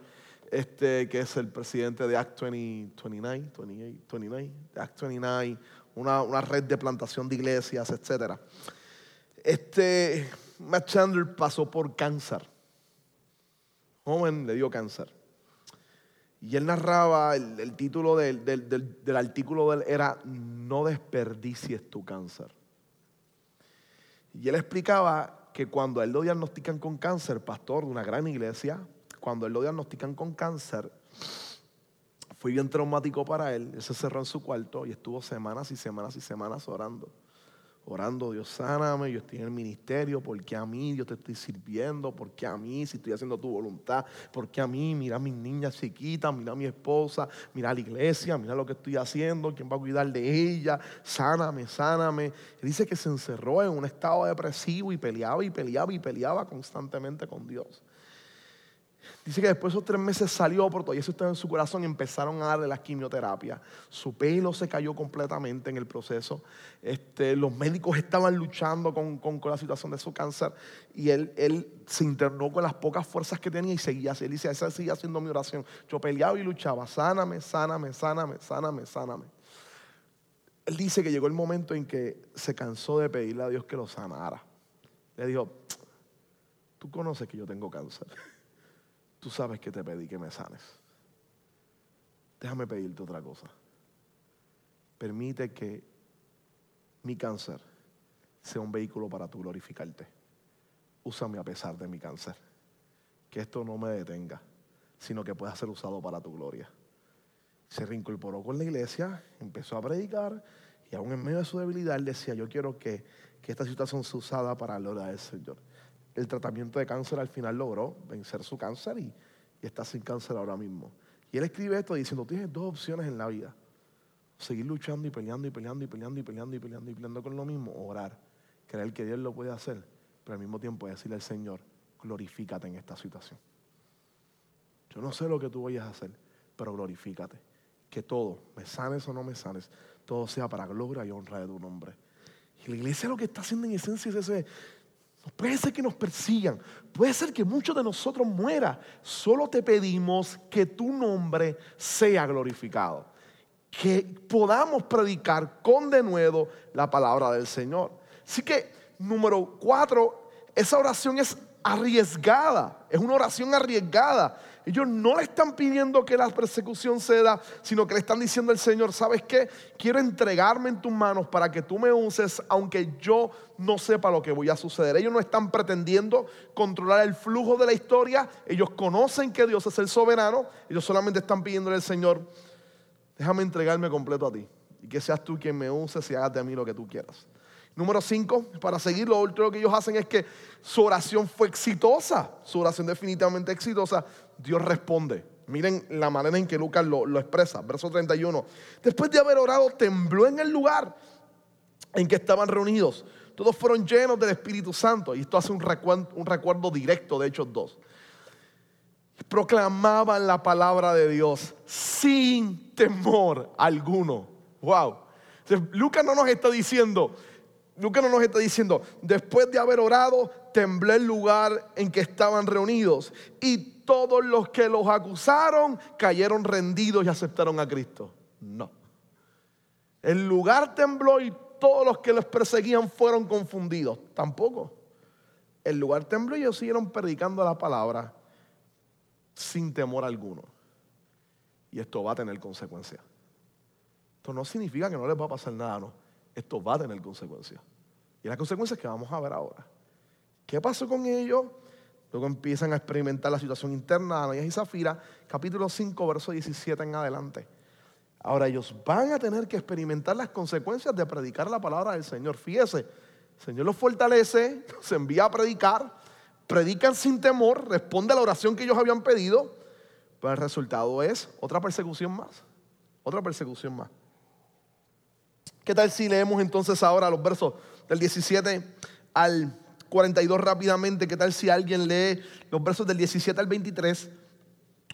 este, que es el presidente de Act 20, 29, 28, 29, de Act 29, una, una red de plantación de iglesias, etc. Este, Matt Chandler pasó por cáncer. Joven le dio cáncer. Y él narraba, el, título del, del- del- del artículo de él era No desperdicies tu cáncer. Y él explicaba que cuando a él lo diagnostican con cáncer, pastor de una gran iglesia, cuando a él lo diagnostican con cáncer, fue bien traumático para él. Él se cerró en su cuarto y estuvo semanas y semanas y semanas orando. Orando, Dios sáname, yo estoy en el ministerio, porque a mí yo te estoy sirviendo, porque a mí si estoy haciendo tu voluntad, porque a mí, mira a mis niñas chiquitas, mira a mi esposa, mira a la iglesia, mira lo que estoy haciendo, quién va a cuidar de ella, sáname, sáname. Dice que se encerró en un estado depresivo y peleaba y peleaba y peleaba constantemente con Dios. Dice que después de esos tres meses salió, pero todavía eso estaba en su corazón y empezaron a darle la quimioterapia. Su pelo se cayó completamente en el proceso. Este, los médicos estaban luchando con, con- la situación de su cáncer y él, él se internó con las pocas fuerzas que tenía y seguía así. Él dice, esa seguía haciendo mi oración. Yo peleaba y luchaba, sáname, sáname, sáname, sáname, sáname. Él dice que llegó el momento en que se cansó de pedirle a Dios que lo sanara. Le dijo, tú conoces que yo tengo cáncer. Tú sabes que te pedí que me sanes. Déjame pedirte otra cosa. Permite que mi cáncer sea un vehículo para tu glorificarte. Úsame a pesar de mi cáncer. Que esto no me detenga, sino que pueda ser usado para tu gloria. Se reincorporó con la iglesia, empezó a predicar y aún en medio de su debilidad él decía, yo quiero que, que esta situación sea usada para la del Señor. El tratamiento de cáncer al final logró vencer su cáncer y, está sin cáncer ahora mismo. Y él escribe esto diciendo, tienes dos opciones en la vida. Seguir luchando y peleando y peleando y peleando y peleando y peleando y peleando con lo mismo. Orar, creer que Dios lo puede hacer, pero al mismo tiempo decirle al Señor, glorifícate en esta situación. Yo no sé lo que tú vayas a hacer, pero glorifícate. Que todo, me sanes o no me sanes, todo sea para gloria y honra de tu nombre. Y la iglesia lo que está haciendo en esencia es ese. Puede ser que nos persigan, puede ser que muchos de nosotros muera. Solo te pedimos que tu nombre sea glorificado. Que podamos predicar con denuedo la palabra del Señor. Así que, número cuatro, esa oración es arriesgada. Es una oración arriesgada. Ellos no le están pidiendo que la persecución ceda, sino que le están diciendo al Señor, ¿sabes qué? Quiero entregarme en tus manos para que tú me uses, aunque yo no sepa lo que voy a suceder. Ellos no están pretendiendo controlar el flujo de la historia. Ellos conocen que Dios es el soberano. Ellos solamente están pidiéndole al Señor, déjame entregarme completo a ti. Y que seas tú quien me uses y hagas de mí lo que tú quieras. Número cinco, para seguir, lo otro que ellos hacen es que su oración fue exitosa. Su oración definitivamente exitosa. Dios responde. Miren la manera en que Lucas lo, lo expresa. Verso 31. Después de haber orado, tembló en el lugar en que estaban reunidos. Todos fueron llenos del Espíritu Santo. Y esto hace un recuerdo, un recuerdo directo de Hechos 2. Proclamaban la palabra de Dios sin temor alguno. Wow. Lucas no nos está diciendo, Lucas no nos está diciendo, después de haber orado, temblé el lugar en que estaban reunidos. Y todos los que los acusaron cayeron rendidos y aceptaron a Cristo. No. El lugar tembló y todos los que los perseguían fueron confundidos. Tampoco. El lugar tembló y ellos siguieron predicando la palabra sin temor alguno. Y esto va a tener consecuencias. Esto no significa que no les va a pasar nada, no. Esto va a tener consecuencias. Y las consecuencias que vamos a ver ahora. ¿Qué pasó con ellos? Luego empiezan a experimentar la situación interna de Ananías y Zafira, capítulo 5, verso 17 en adelante. Ahora ellos van a tener que experimentar las consecuencias de predicar la palabra del Señor. Fíjese, el Señor los fortalece, se envía a predicar, predican sin temor, responde a la oración que ellos habían pedido, pero el resultado es otra persecución más, otra persecución más. ¿Qué tal si leemos entonces ahora los versos del 17 al, 42 rápidamente. ¿Qué tal si alguien lee los versos del 17 al 23?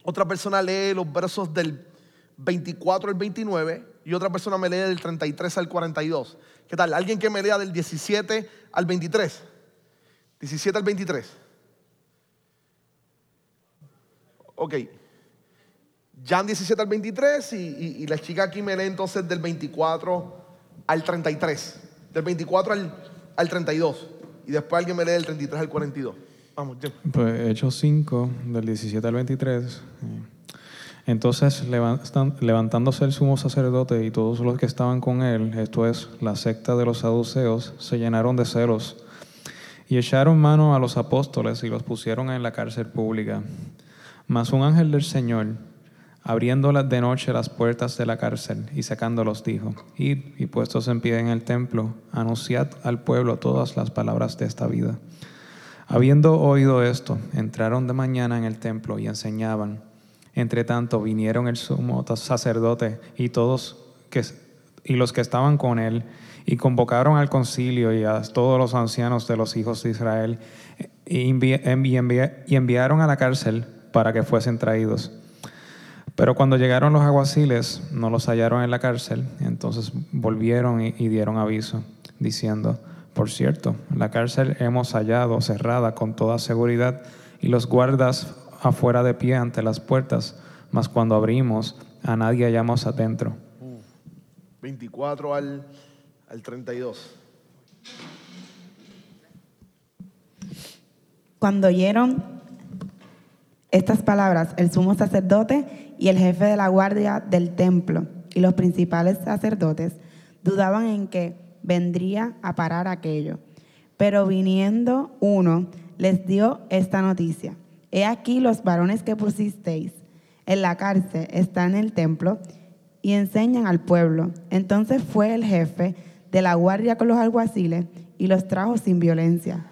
Otra persona lee los versos del 24 al 29 y otra persona me lee del 33 al 42. ¿Qué tal? ¿Alguien que me lea del 17 al 23? 17 al 23. Ok. Jan 17 al 23 y, y, la chica aquí me lee entonces del 24 al 33. Del 24 al, al 32. Y después alguien me lee del 33 al 42. Vamos, Jan. Pues Hechos 5, del 17 al 23. Entonces, levantándose el sumo sacerdote y todos los que estaban con él, esto es, la secta de los saduceos, se llenaron de celos y echaron mano a los apóstoles y los pusieron en la cárcel pública. Mas un ángel del Señor, abriendo de noche las puertas de la cárcel y sacándolos, dijo, Id y puestos en pie en el templo, anunciad al pueblo todas las palabras de esta vida. Habiendo oído esto, entraron de mañana en el templo y enseñaban entre tanto vinieron el sumo sacerdote y todos que, y los que estaban con él y convocaron al concilio y a todos los ancianos de los hijos de Israel y, y enviaron a la cárcel para que fuesen traídos. Pero cuando llegaron los aguaciles, no los hallaron en la cárcel, entonces volvieron y, y dieron aviso, diciendo, por cierto, la cárcel hemos hallado cerrada con toda seguridad y los guardas afuera de pie ante las puertas, mas cuando abrimos, a nadie hallamos adentro. 24 al, al 32. Cuando oyeron estas palabras, el sumo sacerdote y el jefe de la guardia del templo y los principales sacerdotes dudaban en que vendría a parar aquello. Pero viniendo uno, les dio esta noticia. He aquí los varones que pusisteis en la cárcel están en el templo y enseñan al pueblo. Entonces fue el jefe de la guardia con los alguaciles y los trajo sin violencia,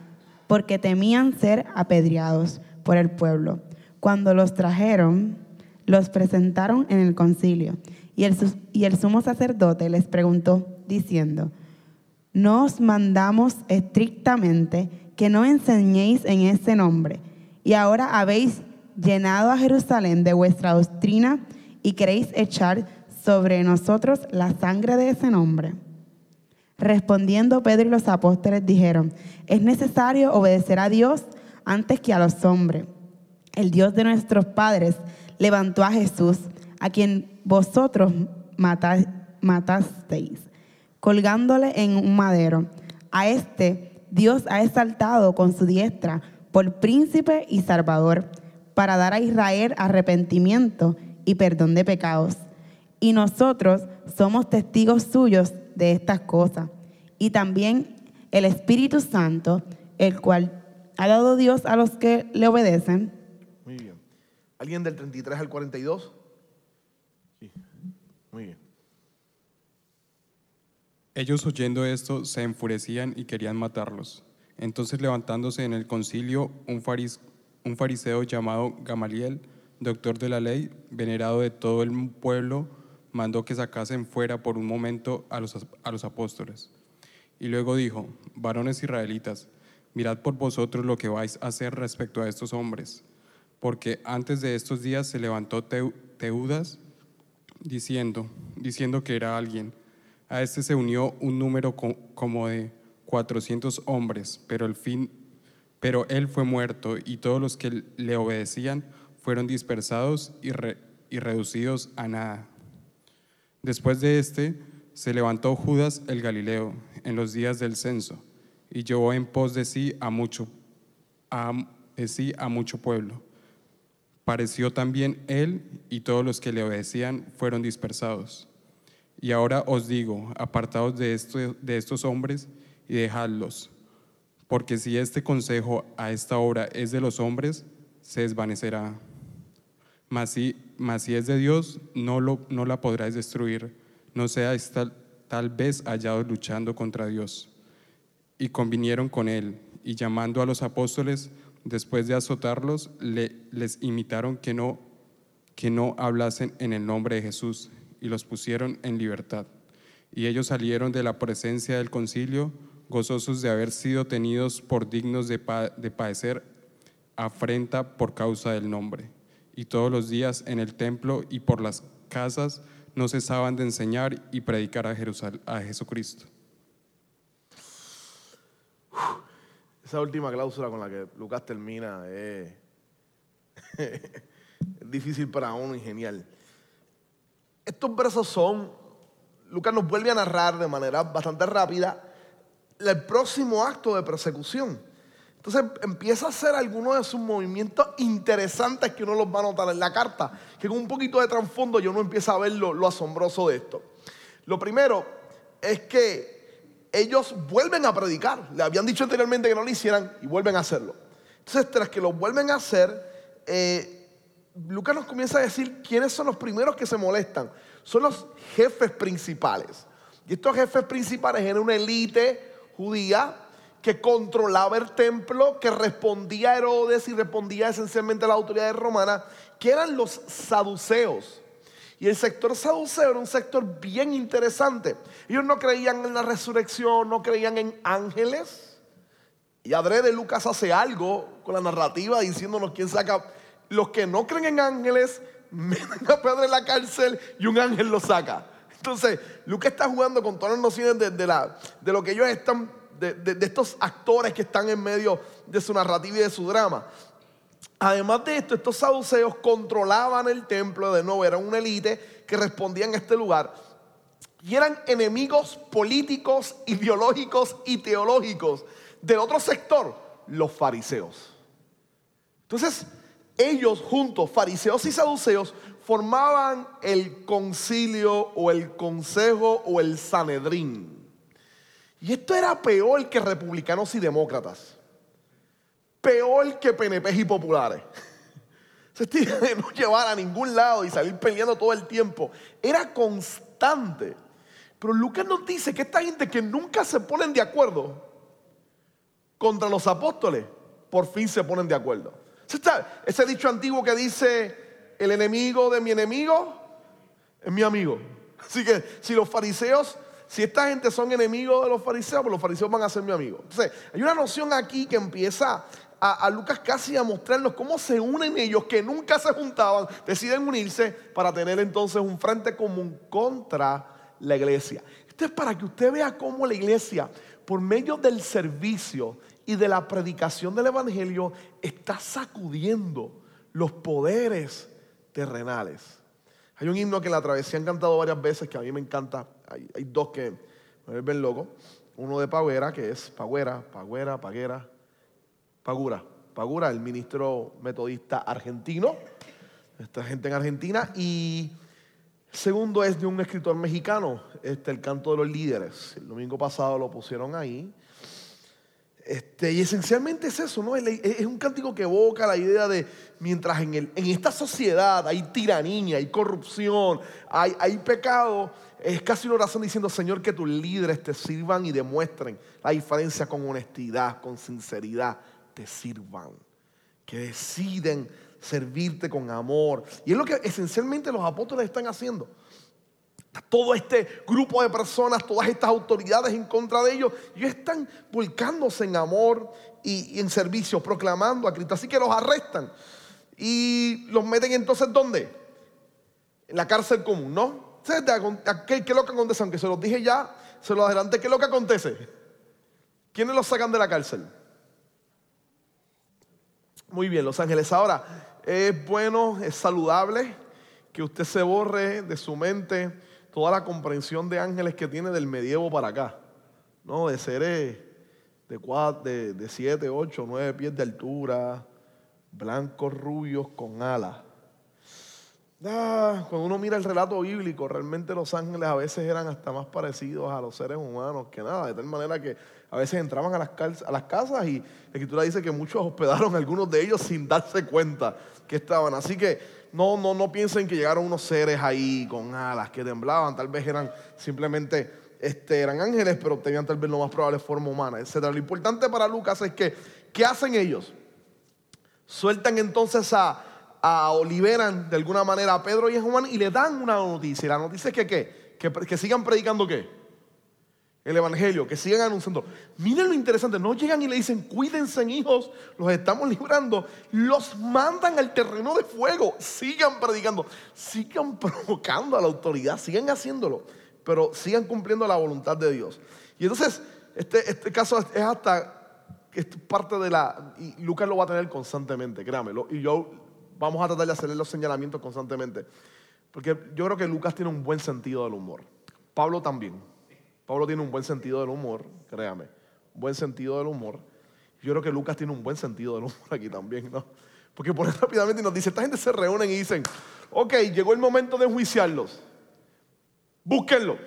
porque temían ser apedreados por el pueblo. Cuando los trajeron, los presentaron en el concilio. Y el, y el sumo sacerdote les preguntó, diciendo, ¿no os mandamos estrictamente que no enseñéis en ese nombre? y ahora habéis llenado a Jerusalén de vuestra doctrina y queréis echar sobre nosotros la sangre de ese nombre. Respondiendo Pedro y los apóstoles dijeron, es necesario obedecer a Dios antes que a los hombres. El Dios de nuestros padres levantó a Jesús, a quien vosotros matasteis, colgándole en un madero. A este Dios ha exaltado con su diestra por príncipe y salvador, para dar a Israel arrepentimiento y perdón de pecados. Y nosotros somos testigos suyos de estas cosas. Y también el Espíritu Santo, el cual ha dado Dios a los que le obedecen. ¿Alguien del 33 al 42? Sí. Muy bien. Ellos oyendo esto se enfurecían y querían matarlos. Entonces levantándose en el concilio un, fariseo llamado Gamaliel, doctor de la ley, venerado de todo el pueblo, mandó que sacasen fuera por un momento a los, a los apóstoles. Y luego dijo, varones israelitas, mirad por vosotros lo que vais a hacer respecto a estos hombres, porque antes de estos días se levantó Teudas diciendo, diciendo que era alguien. A este se unió un número como de 400 hombres, pero, el fin, pero él fue muerto y todos los que le obedecían fueron dispersados y, reducidos a nada. Después de este, se levantó Judas el Galileo en los días del censo y llevó en pos de sí a mucho, a, sí a mucho pueblo. Pareció también él y todos los que le obedecían fueron dispersados. Y ahora os digo, apartados de, de estos hombres y dejadlos, porque si este consejo a esta hora es de los hombres, se desvanecerá. Mas si, si es de Dios, no, lo, no la podráis destruir, no seáis tal, tal vez hallados luchando contra Dios. Y convinieron con él, y llamando a los apóstoles, después de azotarlos, le, les imitaron que no, que no hablasen en el nombre de Jesús, y los pusieron en libertad. Y ellos salieron de la presencia del concilio gozosos de haber sido tenidos por dignos de padecer afrenta por causa del nombre. Y todos los días en el templo y por las casas no cesaban de enseñar y predicar a, Jerusal- a Jesucristo. Esa última cláusula con la que Lucas termina es, difícil para uno y genial. Estos versos son, Lucas nos vuelve a narrar de manera bastante rápida el próximo acto de persecución. Entonces empieza a hacer algunos de sus movimientos interesantes que uno los va a notar en la carta, que con un poquito de trasfondo yo no empieza a ver lo, lo asombroso de esto. Lo primero es que ellos vuelven a predicar. Le habían dicho anteriormente que no lo hicieran y vuelven a hacerlo. Entonces, tras que lo vuelven a hacer, eh, Lucas nos comienza a decir quiénes son los primeros que se molestan. Son los jefes principales. Y estos jefes principales eran una élite judía que controlaba el templo, que respondía a Herodes y respondía esencialmente a las autoridades romanas, que eran los saduceos. Y el sector saduceo era un sector bien interesante. Ellos no creían en la resurrección, no creían en ángeles. Y adrede Lucas hace algo con la narrativa diciéndonos quién saca. Los que no creen en ángeles, meten a Pedro en la cárcel y un ángel lo saca. Entonces, Lucas está jugando con todas las nociones de, de la, de lo que ellos están, de, de- de estos actores que están en medio de su narrativa y de su drama. Además de esto, estos saduceos controlaban el templo, de nuevo, eran una élite que respondían a este lugar. Y eran enemigos políticos, ideológicos y teológicos del otro sector, los fariseos. Entonces, ellos juntos, fariseos y saduceos, formaban el concilio o el consejo o el sanedrín. Y esto era peor que republicanos y demócratas. Peor que PNP y populares. Se estilo de no llevar a ningún lado y salir peleando todo el tiempo. Era constante. Pero Lucas nos dice que esta gente que nunca se ponen de acuerdo contra los apóstoles, por fin se ponen de acuerdo. Está- Ese dicho antiguo que dice, el enemigo de mi enemigo es mi amigo. Así que si los fariseos, si esta gente son enemigos de los fariseos, pues los fariseos van a ser mi amigo. Entonces, hay una noción aquí que empieza a, Lucas casi a mostrarnos cómo se unen ellos que nunca se juntaban, deciden unirse para tener entonces un frente común contra la iglesia. Esto es para que usted vea cómo la iglesia, por medio del servicio y de la predicación del evangelio, está sacudiendo los poderes terrenales. Hay un himno que en la travesía han cantado varias veces que a mí me encanta. Hay, hay dos que me vuelven loco. Uno de Pagüera, que es Pagüera, Pagüera, Paguera, Pagura. Pagura, el ministro metodista argentino. Esta gente en Argentina. Y segundo es de un escritor mexicano, este, El canto de los líderes. El domingo pasado lo pusieron ahí. Este, y esencialmente es eso, ¿no? Es, es un cántico que evoca la idea de mientras en, el, en esta sociedad hay tiranía, hay corrupción, hay, hay pecado, es casi una oración diciendo, Señor, que tus líderes te sirvan y demuestren la diferencia con honestidad, con sinceridad, sirvan, que deciden servirte con amor. Y es lo que esencialmente los apóstoles están haciendo. Todo este grupo de personas, todas estas autoridades en contra de ellos, ellos están volcándose en amor y, en servicio, proclamando a Cristo. Así que los arrestan y los meten entonces ¿dónde? En la cárcel común, ¿no? ¿Sabes ¿Qué, qué es lo que acontece? Aunque se los dije ya, se los adelanté. ¿Qué es lo que acontece? ¿Quiénes los sacan de la cárcel? Muy bien, Los Ángeles. Ahora, es bueno, es saludable que usted se borre de su mente toda la comprensión de ángeles que tiene del medievo para acá, ¿no? De seres de, cuatro, de, de siete, ocho, nueve pies de altura, blancos, rubios, con alas. Ah, cuando uno mira el relato bíblico, realmente los ángeles a veces eran hasta más parecidos a los seres humanos que nada, de tal manera que a veces entraban a las, casas y la escritura dice que muchos hospedaron a algunos de ellos sin darse cuenta que estaban. Así que no, no, no piensen que llegaron unos seres ahí con alas que temblaban, tal vez eran simplemente este, eran ángeles, pero tenían tal vez lo más probable forma humana, etc. Lo importante para Lucas es que, ¿qué hacen ellos? Sueltan entonces a, a o liberan de alguna manera a Pedro y a Juan y le dan una noticia. Y la noticia es que, ¿qué? Que, que sigan predicando qué? El Evangelio, que sigan anunciando. Miren lo interesante, no llegan y le dicen, cuídense hijos, los estamos librando. Los mandan al terreno de fuego, sigan predicando, sigan provocando a la autoridad, sigan haciéndolo, pero sigan cumpliendo la voluntad de Dios. Y entonces, este, este caso es hasta, es parte de la, y Lucas lo va a tener constantemente, créamelo, y yo vamos a tratar de hacerle los señalamientos constantemente, porque yo creo que Lucas tiene un buen sentido del humor, Pablo también. Pablo tiene un buen sentido del humor, créame, buen sentido del humor. Yo creo que Lucas tiene un buen sentido del humor aquí también, ¿no? Porque pone rápidamente y nos dice, esta gente se reúnen y dicen, ok, llegó el momento de enjuiciarlos. Búsquenlo.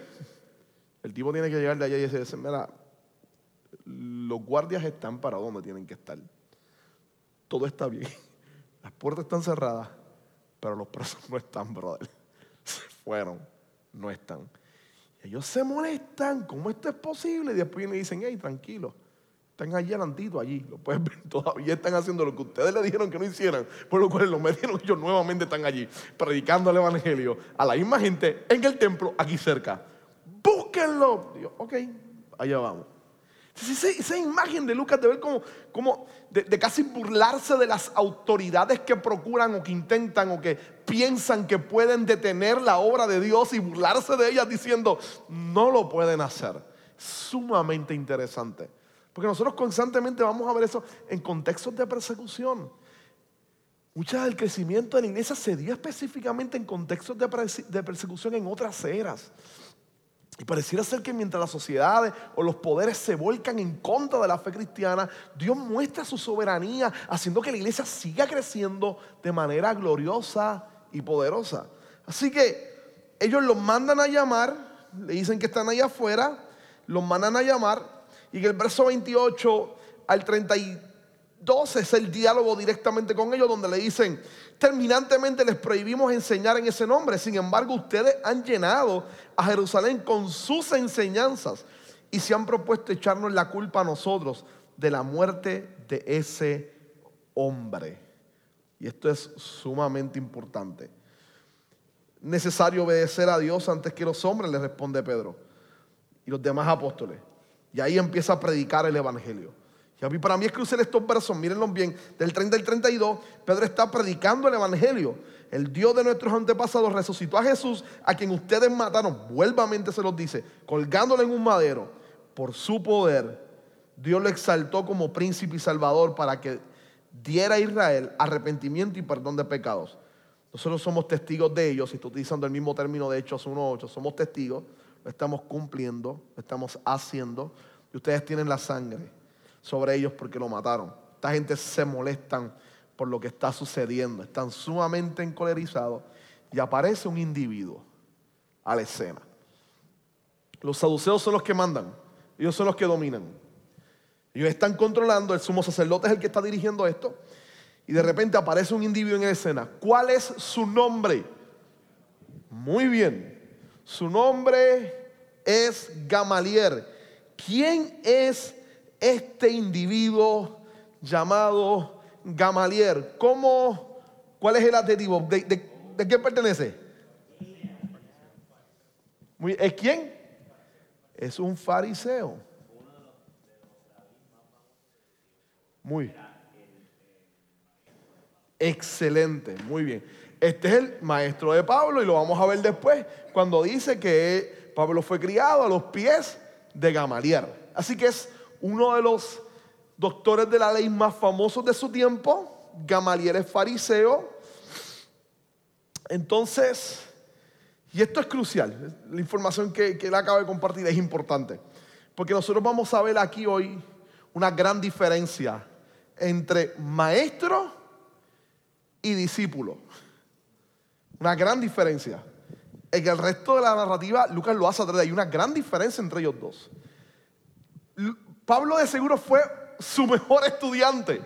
El tipo tiene que llegar de allá y decir, mira, los guardias están para donde tienen que estar. Todo está bien. Las puertas están cerradas, pero los presos no están, brother. Se fueron, no están. Ellos se molestan, ¿cómo esto es posible? Y después me dicen, hey, tranquilo, están allí adelantito, allí, lo pueden ver, todavía están haciendo lo que ustedes le dijeron que no hicieran, por lo cual los metieron, ellos nuevamente están allí, predicando el Evangelio a la misma gente en el templo, aquí cerca. Búsquenlo. Digo, ok, allá vamos. Esa, imagen de Lucas de ver como, como de, casi burlarse de las autoridades que procuran o que intentan o que piensan que pueden detener la obra de Dios y burlarse de ellas diciendo, no lo pueden hacer. Sumamente interesante. Porque nosotros constantemente vamos a ver eso en contextos de persecución. Mucha del crecimiento de la iglesia se dio específicamente en contextos de persecución en otras eras. Y pareciera ser que mientras las sociedades o los poderes se volcan en contra de la fe cristiana, Dios muestra su soberanía, haciendo que la iglesia siga creciendo de manera gloriosa y poderosa. Así que ellos los mandan a llamar, le dicen que están allá afuera, los mandan a llamar, y que el verso 28 al 32 es el diálogo directamente con ellos, donde le dicen, terminantemente les prohibimos enseñar en ese nombre. Sin embargo, ustedes han llenado a Jerusalén con sus enseñanzas y se han propuesto echarnos la culpa a nosotros de la muerte de ese hombre. Y esto es sumamente importante. Necesario obedecer a Dios antes que los hombres, le responde Pedro y los demás apóstoles. Y ahí empieza a predicar el Evangelio. Y para mí es crucial estos versos, mírenlos bien, del 30 al 32, Pedro está predicando el Evangelio. El Dios de nuestros antepasados resucitó a Jesús, a quien ustedes mataron, vuelvamente se los dice, colgándolo en un madero. Por su poder, Dios lo exaltó como príncipe y salvador para que diera a Israel arrepentimiento y perdón de pecados. Nosotros somos testigos de ellos, y estoy utilizando el mismo término de Hechos 1.8, somos testigos, lo estamos cumpliendo, lo estamos haciendo, y ustedes tienen la sangre sobre ellos porque lo mataron. Esta gente se molestan por lo que está sucediendo, están sumamente encolerizados y aparece un individuo a la escena. Los saduceos son los que mandan, ellos son los que dominan. Ellos están controlando, el sumo sacerdote es el que está dirigiendo esto. Y de repente aparece un individuo en la escena. ¿Cuál es su nombre? Muy bien. Su nombre es Gamaliel. ¿Quién es este individuo llamado Gamaliel. ¿Cómo, ¿Cuál es el adjetivo? ¿De, de, qué pertenece? ¿Es quién? Es un fariseo. Muy excelente, muy bien. Este es el maestro de Pablo y lo vamos a ver después cuando dice que Pablo fue criado a los pies de Gamaliel. Así que es uno de los doctores de la ley más famosos de su tiempo. Gamaliel es fariseo. Entonces, y esto es crucial, la información que, que él acaba de compartir es importante, porque nosotros vamos a ver aquí hoy una gran diferencia entre maestro y discípulo. Una gran diferencia. En el resto de la narrativa, Lucas lo hace a Hay una gran diferencia entre ellos dos. Pablo de seguro fue su mejor estudiante.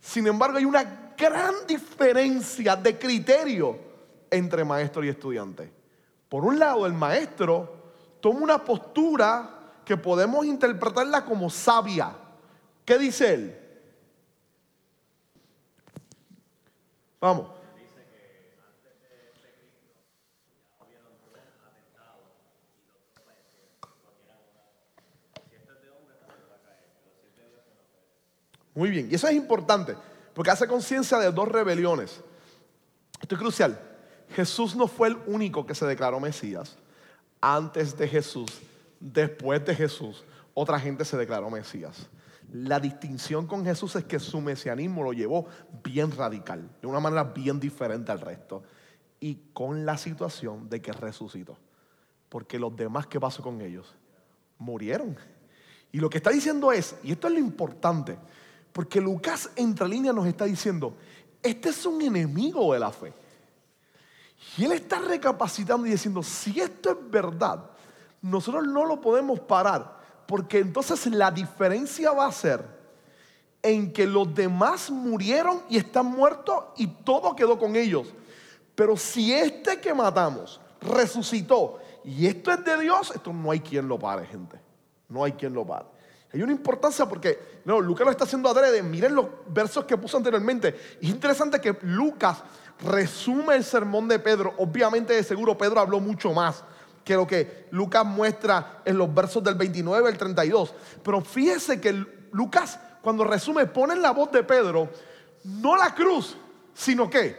Sin embargo, hay una gran diferencia de criterio entre maestro y estudiante. Por un lado, el maestro toma una postura que podemos interpretarla como sabia. ¿Qué dice él? Vamos. Muy bien, y eso es importante, porque hace conciencia de dos rebeliones. Esto es crucial. Jesús no fue el único que se declaró Mesías. Antes de Jesús, después de Jesús, otra gente se declaró Mesías. La distinción con Jesús es que su mesianismo lo llevó bien radical, de una manera bien diferente al resto. Y con la situación de que resucitó. Porque los demás, ¿qué pasó con ellos? Murieron. Y lo que está diciendo es, y esto es lo importante, porque Lucas entre líneas nos está diciendo, este es un enemigo de la fe. Y él está recapacitando y diciendo, si esto es verdad, nosotros no lo podemos parar, porque entonces la diferencia va a ser en que los demás murieron y están muertos y todo quedó con ellos. Pero si este que matamos resucitó y esto es de Dios, esto no hay quien lo pare, gente. No hay quien lo pare. Hay una importancia porque, no, Lucas lo está haciendo adrede. Miren los versos que puso anteriormente. Es interesante que Lucas resume el sermón de Pedro. Obviamente, de seguro, Pedro habló mucho más que lo que Lucas muestra en los versos del 29 al 32. Pero fíjese que Lucas, cuando resume, pone en la voz de Pedro, no la cruz, sino que,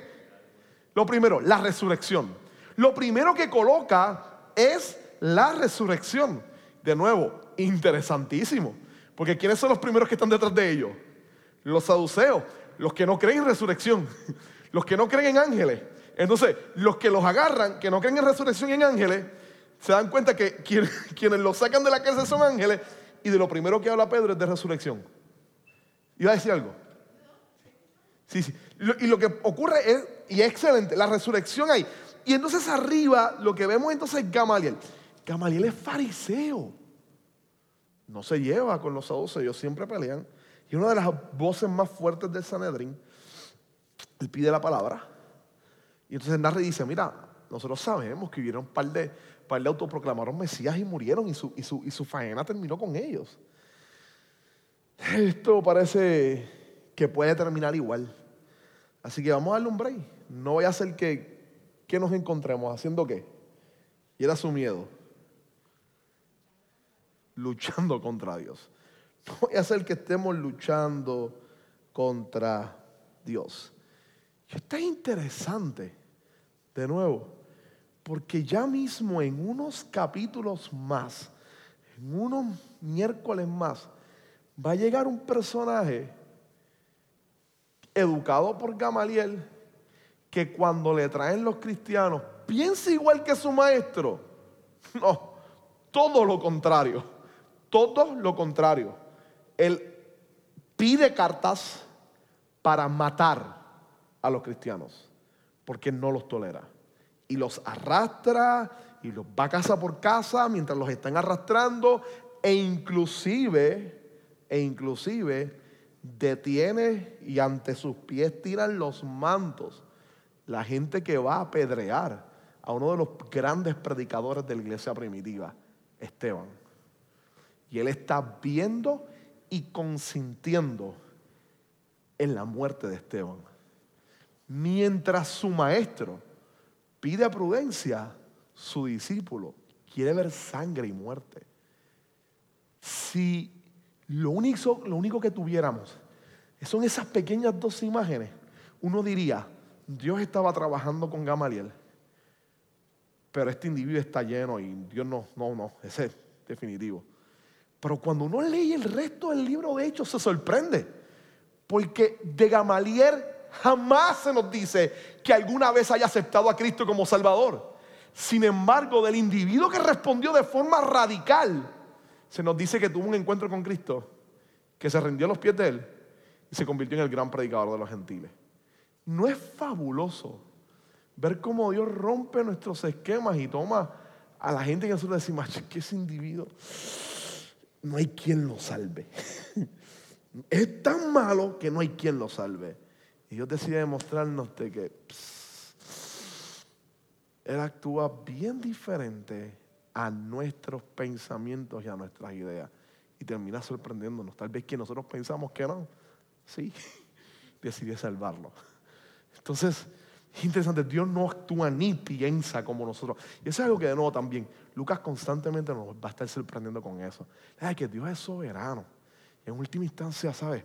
lo primero, la resurrección. Lo primero que coloca es la resurrección. De nuevo, interesantísimo. Porque ¿quiénes son los primeros que están detrás de ellos? Los saduceos, los que no creen en resurrección, los que no creen en ángeles. Entonces, los que los agarran, que no creen en resurrección y en ángeles, se dan cuenta que quienes, los sacan de la cárcel son ángeles y de lo primero que habla Pedro es de resurrección. ¿Iba a decir algo? Sí, sí. Y lo que ocurre es, y es excelente, la resurrección ahí. Y entonces arriba lo que vemos entonces es Gamaliel. Gamaliel es fariseo no se lleva con los saduceos, ellos siempre pelean. Y una de las voces más fuertes del Sanedrín, él pide la palabra. Y entonces Narre dice, mira, nosotros sabemos que hubieron un par de, par de autoproclamaron Mesías y murieron y su, y, su, y su faena terminó con ellos. Esto parece que puede terminar igual. Así que vamos a darle un break. No voy a hacer que, que nos encontremos haciendo qué. Y era su miedo luchando contra Dios. No voy a hacer que estemos luchando contra Dios. Y esto es interesante, de nuevo, porque ya mismo en unos capítulos más, en unos miércoles más, va a llegar un personaje educado por Gamaliel que cuando le traen los cristianos piensa igual que su maestro. No, todo lo contrario. Todo lo contrario. Él pide cartas para matar a los cristianos, porque no los tolera. Y los arrastra y los va casa por casa mientras los están arrastrando e inclusive, e inclusive detiene y ante sus pies tiran los mantos. La gente que va a apedrear a uno de los grandes predicadores de la iglesia primitiva, Esteban. Y él está viendo y consintiendo en la muerte de Esteban. Mientras su maestro pide a prudencia, su discípulo quiere ver sangre y muerte. Si lo único, lo único que tuviéramos son esas pequeñas dos imágenes, uno diría, Dios estaba trabajando con Gamaliel, pero este individuo está lleno y Dios no, no, no, ese es definitivo. Pero cuando uno lee el resto del libro de Hechos se sorprende. Porque de Gamaliel jamás se nos dice que alguna vez haya aceptado a Cristo como Salvador. Sin embargo, del individuo que respondió de forma radical, se nos dice que tuvo un encuentro con Cristo, que se rindió a los pies de Él y se convirtió en el gran predicador de los gentiles. ¿No es fabuloso ver cómo Dios rompe nuestros esquemas y toma a la gente que nosotros decimos, que ese individuo no hay quien lo salve. Es tan malo que no hay quien lo salve. Y Dios decide demostrarnos de que Él actúa bien diferente a nuestros pensamientos y a nuestras ideas. Y termina sorprendiéndonos. Tal vez que nosotros pensamos que no. Sí, decide salvarlo. Entonces, es interesante, Dios no actúa ni piensa como nosotros. Y eso es algo que de nuevo también, Lucas constantemente nos va a estar sorprendiendo con eso. Es que Dios es soberano. En última instancia, ¿sabes?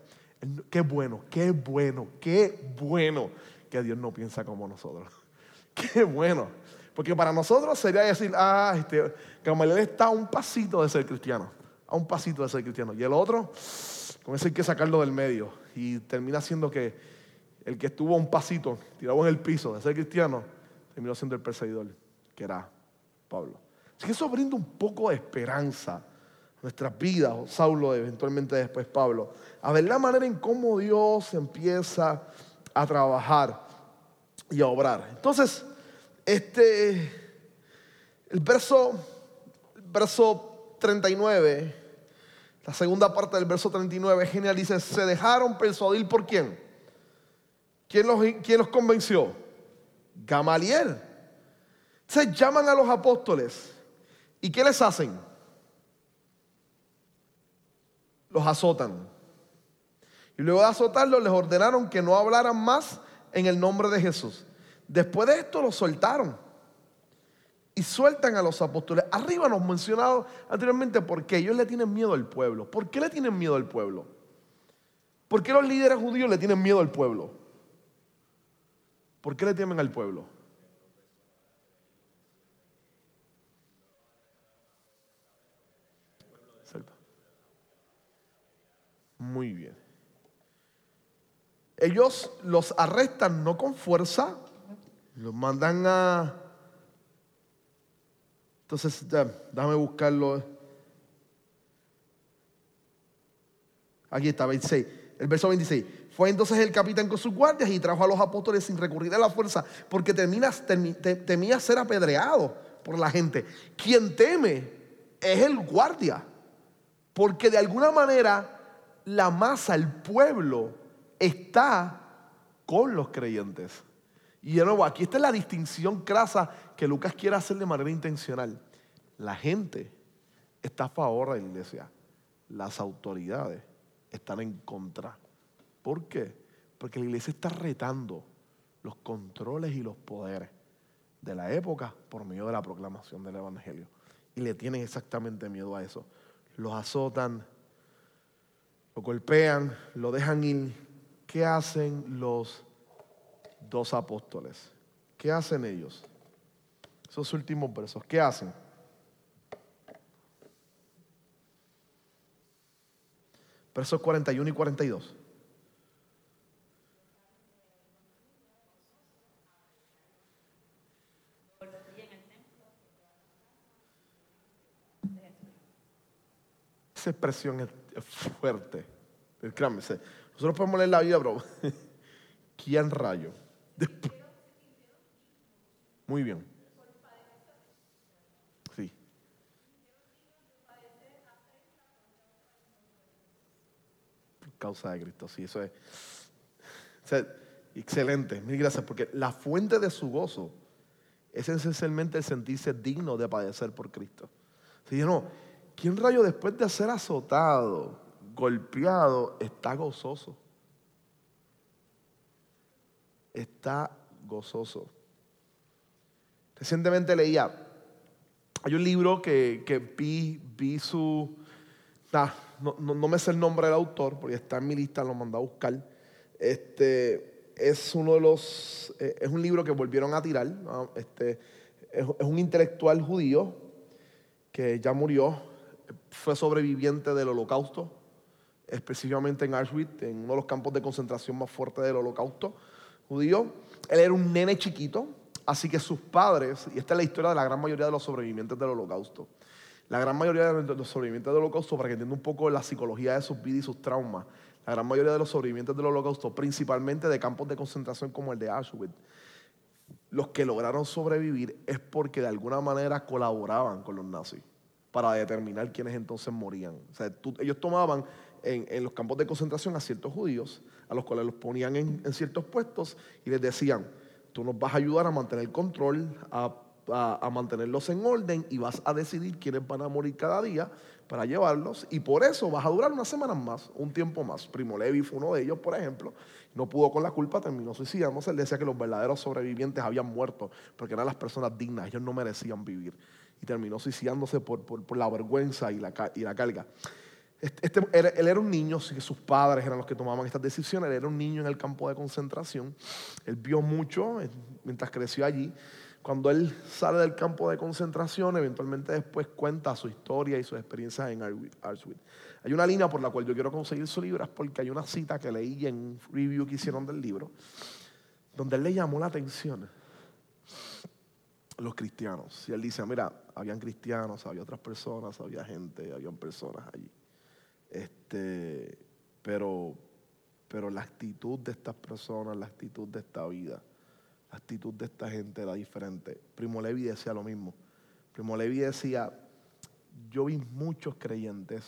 Qué bueno, qué bueno, qué bueno que Dios no piensa como nosotros. Qué bueno. Porque para nosotros sería decir, ah, este, Gamaliel está a un pasito de ser cristiano. A un pasito de ser cristiano. Y el otro, con eso hay que sacarlo del medio. Y termina siendo que el que estuvo a un pasito, tirado en el piso de ser cristiano, terminó siendo el perseguidor, que era Pablo. Así que eso brinda un poco de esperanza a nuestras vidas, o Saulo, eventualmente después Pablo, a ver la manera en cómo Dios empieza a trabajar y a obrar. Entonces, este, el verso, verso 39, la segunda parte del verso 39 es genial, dice, se dejaron persuadir por quién? ¿Quién los, quién los convenció? Gamaliel. Se llaman a los apóstoles. ¿Y qué les hacen? Los azotan. Y luego de azotarlos les ordenaron que no hablaran más en el nombre de Jesús. Después de esto los soltaron. Y sueltan a los apóstoles. Arriba nos mencionado anteriormente por qué ellos le tienen miedo al pueblo. ¿Por qué le tienen miedo al pueblo? ¿Por qué los líderes judíos le tienen miedo al pueblo? ¿Por qué le temen al pueblo? Muy bien. Ellos los arrestan no con fuerza, los mandan a... Entonces, ya, déjame buscarlo. Aquí está, 26. El verso 26. Fue entonces el capitán con sus guardias y trajo a los apóstoles sin recurrir a la fuerza, porque temía, temía ser apedreado por la gente. Quien teme es el guardia, porque de alguna manera la masa, el pueblo, está con los creyentes. Y de nuevo, aquí está la distinción crasa que Lucas quiere hacer de manera intencional. La gente está a favor de la iglesia. Las autoridades están en contra. ¿Por qué? Porque la iglesia está retando los controles y los poderes de la época por medio de la proclamación del Evangelio. Y le tienen exactamente miedo a eso. Los azotan, lo golpean, lo dejan ir. ¿Qué hacen los dos apóstoles? ¿Qué hacen ellos? Esos últimos versos, ¿qué hacen? Versos 41 y 42. Esa expresión es fuerte. Créanme, nosotros podemos leer la Biblia, pero ¿quién rayo? Muy bien. Sí. Por causa de Cristo, sí, eso es. excelente, mil gracias, porque la fuente de su gozo es esencialmente el sentirse digno de padecer por Cristo. Si yo no, ¿quién rayo después de ser azotado, golpeado, está gozoso? Está gozoso. Recientemente leía, hay un libro que, vi, vi su, no, me sé el nombre del autor, porque está en mi lista, lo mandé a buscar. Este, es uno de los, eh, es un libro que volvieron a tirar, este, es, es un intelectual judío que ya murió, fue sobreviviente del holocausto, específicamente en Auschwitz, en uno de los campos de concentración más fuertes del holocausto judío. Él era un nene chiquito, así que sus padres, y esta es la historia de la gran mayoría de los sobrevivientes del holocausto, la gran mayoría de los sobrevivientes del holocausto, para que entienda un poco la psicología de sus vidas y sus traumas, la gran mayoría de los sobrevivientes del holocausto, principalmente de campos de concentración como el de Auschwitz, los que lograron sobrevivir es porque de alguna manera colaboraban con los nazis para determinar quiénes entonces morían. Ellos tomaban en, los campos de concentración a ciertos judíos, a los cuales los ponían en, en ciertos puestos y les decían, tú nos vas a ayudar a mantener control, a, a- a mantenerlos en orden y vas a decidir quiénes van a morir cada día para llevarlos y por eso vas a durar unas semanas más, un tiempo más. Primo Levi fue uno de ellos, por ejemplo, no pudo con la culpa, terminó suicidándose. Él decía que los verdaderos sobrevivientes habían muerto porque eran las personas dignas, ellos no merecían vivir. Y terminó suicidándose por, por- la vergüenza y la, y la carga. Este, este- él era un niño, así que sus padres eran los que tomaban estas decisiones. Él era un niño en el campo de concentración. Él vio mucho eh, mientras creció allí. Cuando él sale del campo de concentración, eventualmente después cuenta su historia y sus experiencias en Auschwitz-. Hay una línea por la cual yo quiero conseguir su libro, es porque hay una cita que leí en un review que hicieron del libro, donde él le llamó la atención los cristianos. Y él dice, mira, habían cristianos, había otras personas, había gente, habían personas allí. Este, pero, pero la actitud de estas personas, la actitud de esta vida, la actitud de esta gente era diferente. Primo Levi decía lo mismo. Primo Levi decía, yo vi muchos creyentes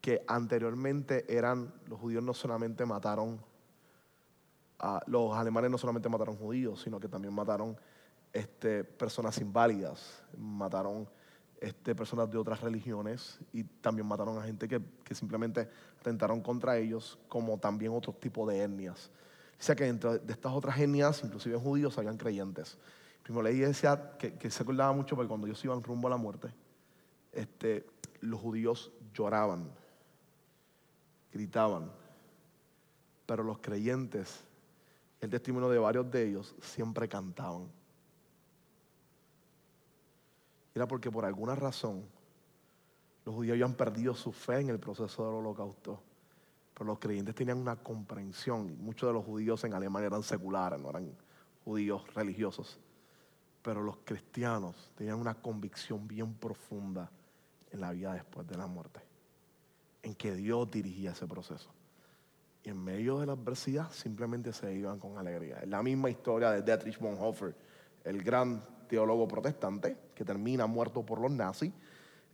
que anteriormente eran, los judíos no solamente mataron, a, los alemanes no solamente mataron judíos, sino que también mataron este, personas inválidas, mataron este, personas de otras religiones y también mataron a gente que, simplemente atentaron contra ellos, como también otros tipos de etnias. Dice que dentro de estas otras etnias, inclusive judíos, habían creyentes. Primo Levi decía que, que se acordaba mucho porque cuando ellos iban rumbo a la muerte, este, los judíos lloraban, gritaban, pero los creyentes, el testimonio de varios de ellos, siempre cantaban. Era porque por alguna razón los judíos habían perdido su fe en el proceso del holocausto. Pero los creyentes tenían una comprensión. Muchos de los judíos en Alemania eran seculares, no eran judíos religiosos. Pero los cristianos tenían una convicción bien profunda en la vida después de la muerte. En que Dios dirigía ese proceso. Y en medio de la adversidad simplemente se iban con alegría. Es la misma historia de Dietrich Bonhoeffer, el gran teólogo protestante que termina muerto por los nazis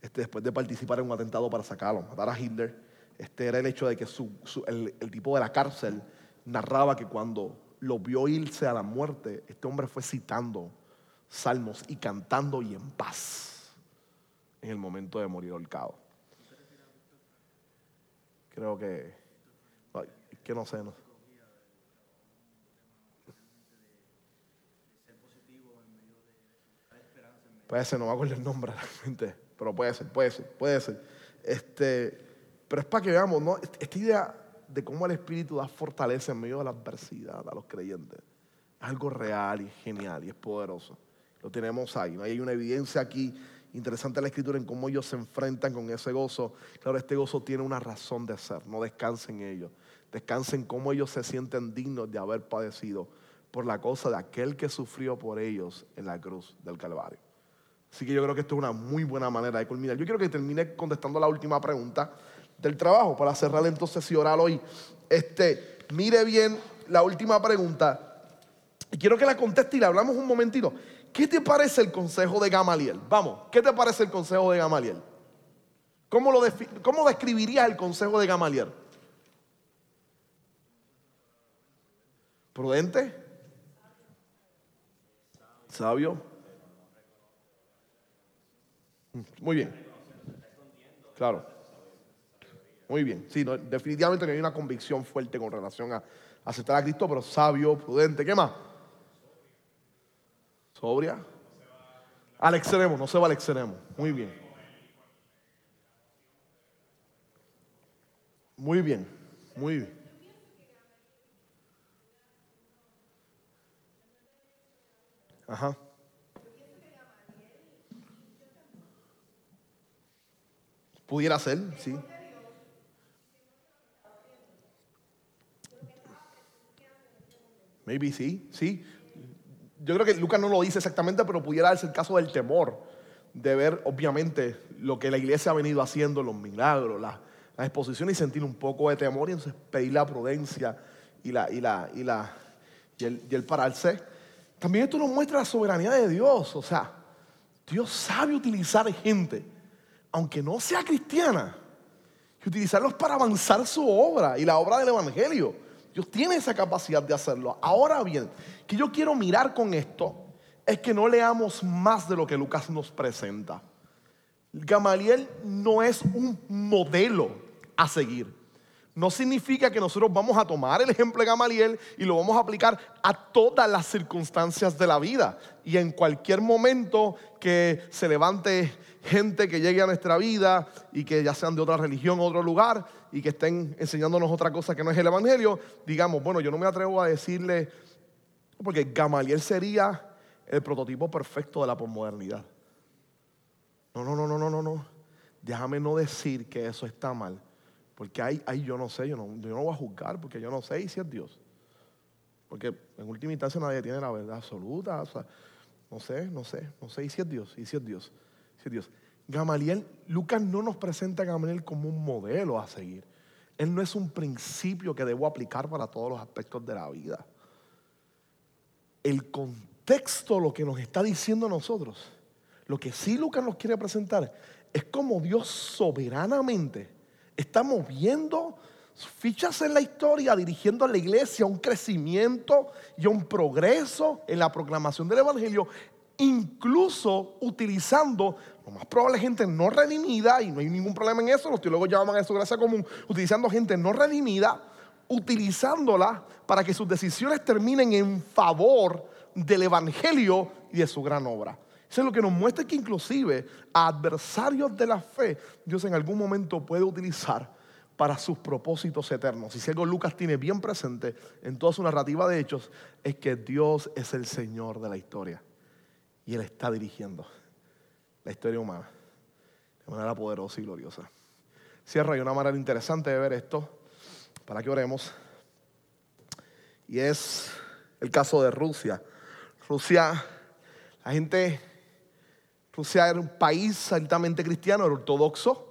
este, después de participar en un atentado para sacarlo, matar a Hitler. Este era el hecho de que el, tipo de la cárcel narraba que cuando lo vio irse a la muerte, este hombre fue citando salmos y cantando y en paz en el momento de morir ahorcado. Creo que, que no sé, no. Puede ser, no me acuerdo el nombre realmente, pero puede ser, puede ser, puede ser. Este, pero es para que veamos, ¿no? Est- Esta idea de cómo el Espíritu da fortaleza en medio de la adversidad a los creyentes. Es algo real y genial y es poderoso. Lo tenemos ahí, ¿no? Hay una evidencia aquí interesante en la Escritura en cómo ellos se enfrentan con ese gozo. Claro, este gozo tiene una razón de ser, no descansen en ellos. Descansen en cómo ellos se sienten dignos de haber padecido por la cosa de aquel que sufrió por ellos en la cruz del Calvario. Así que yo creo que esto es una muy buena manera de culminar. Yo quiero que termine contestando la última pregunta del trabajo para cerrar entonces y orar hoy. Este, mire bien la última pregunta y quiero que la conteste y la hablamos un momentito. ¿Qué te parece el consejo de Gamaliel? Vamos, ¿qué te parece el consejo de Gamaliel? ¿Cómo, lo cómo describirías el consejo de Gamaliel? ¿Prudente? ¿Sabio? Muy bien. Claro. Muy bien. Sí, definitivamente no hay una convicción fuerte con relación a aceptar a Cristo, pero sabio, prudente. ¿Qué más? Sobria. Al extremo, no se va al extremo. Muy bien. Muy bien. Muy bien. Ajá. Pudiera ser, sí. Maybe sí, sí. Yo creo que Lucas no lo dice exactamente, pero pudiera darse el caso del temor, de ver obviamente lo que la iglesia ha venido haciendo, los milagros, las, exposiciones y sentir un poco de temor y entonces pedir la prudencia y, la, y, la, y, la, y, el, y el pararse. También esto nos muestra la soberanía de Dios, o sea, Dios sabe utilizar gente, aunque no sea cristiana, y utilizarlos para avanzar su obra y la obra del Evangelio. Dios tiene esa capacidad de hacerlo. Ahora bien, que yo quiero mirar con esto es que no leamos más de lo que Lucas nos presenta. Gamaliel no es un modelo a seguir. No significa que nosotros vamos a tomar el ejemplo de Gamaliel y lo vamos a aplicar a todas las circunstancias de la vida. Y en cualquier momento que se levante gente que llegue a nuestra vida y que ya sean de otra religión, otro lugar y que estén enseñándonos otra cosa que no es el Evangelio, digamos, bueno, yo no me atrevo a decirle, porque Gamaliel sería el prototipo perfecto de la posmodernidad. No, no, no, no, no, no, no. Déjame no decir que eso está mal. Porque ahí, ahí yo no sé, yo no, yo no voy a juzgar porque yo no sé si es Dios. Porque en última instancia nadie tiene la verdad absoluta. O sea, no sé, no sé, no sé. ¿Y si es Dios? ¿Y si es Dios? Es Dios. Gamaliel, Lucas no nos presenta a Gamaliel como un modelo a seguir. Él no es un principio que debo aplicar para todos los aspectos de la vida. El contexto, lo que nos está diciendo a nosotros, lo que sí Lucas nos quiere presentar, es como Dios soberanamente está moviendo fichas en la historia, dirigiendo a la iglesia a un crecimiento y a un progreso en la proclamación del Evangelio, incluso utilizando lo más probable gente no redimida, y no hay ningún problema en eso, los teólogos llaman eso gracia común, utilizando gente no redimida, utilizándola para que sus decisiones terminen en favor del Evangelio y de su gran obra. Eso es lo que nos muestra que inclusive a adversarios de la fe, Dios en algún momento puede utilizar para sus propósitos eternos. Y si algo Lucas tiene bien presente en toda su narrativa de hechos, es que Dios es el Señor de la historia. Y Él está dirigiendo la historia humana de manera poderosa y gloriosa. Cierro, hay una manera interesante de ver esto, para que oremos. Y es el caso de Rusia. Rusia, la gente Rusia era un país altamente cristiano, era ortodoxo.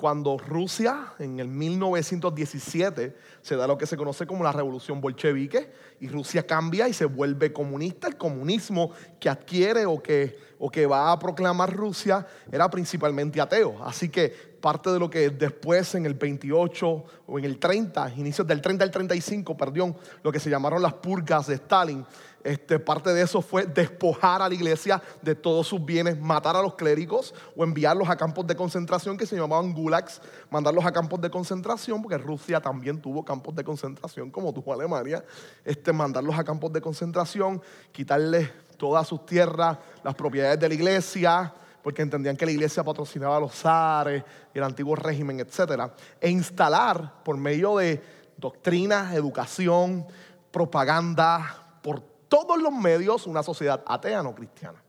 Cuando Rusia, en el 1917, se da lo que se conoce como la revolución bolchevique, y Rusia cambia y se vuelve comunista, el comunismo que adquiere o que, o que va a proclamar Rusia era principalmente ateo. Así que parte de lo que después en el 28 o en el 30, inicios del 30 al 35, perdón, lo que se llamaron las purgas de Stalin, este, parte de eso fue despojar a la iglesia de todos sus bienes, matar a los clérigos o enviarlos a campos de concentración que se llamaban gulags, mandarlos a campos de concentración, porque Rusia también tuvo campos de concentración como tuvo Alemania, este, mandarlos a campos de concentración, quitarles todas sus tierras, las propiedades de la iglesia, porque entendían que la iglesia patrocinaba a los zares y el antiguo régimen, etc. E instalar por medio de doctrina, educación, propaganda, por todos los medios una sociedad atea no cristiana.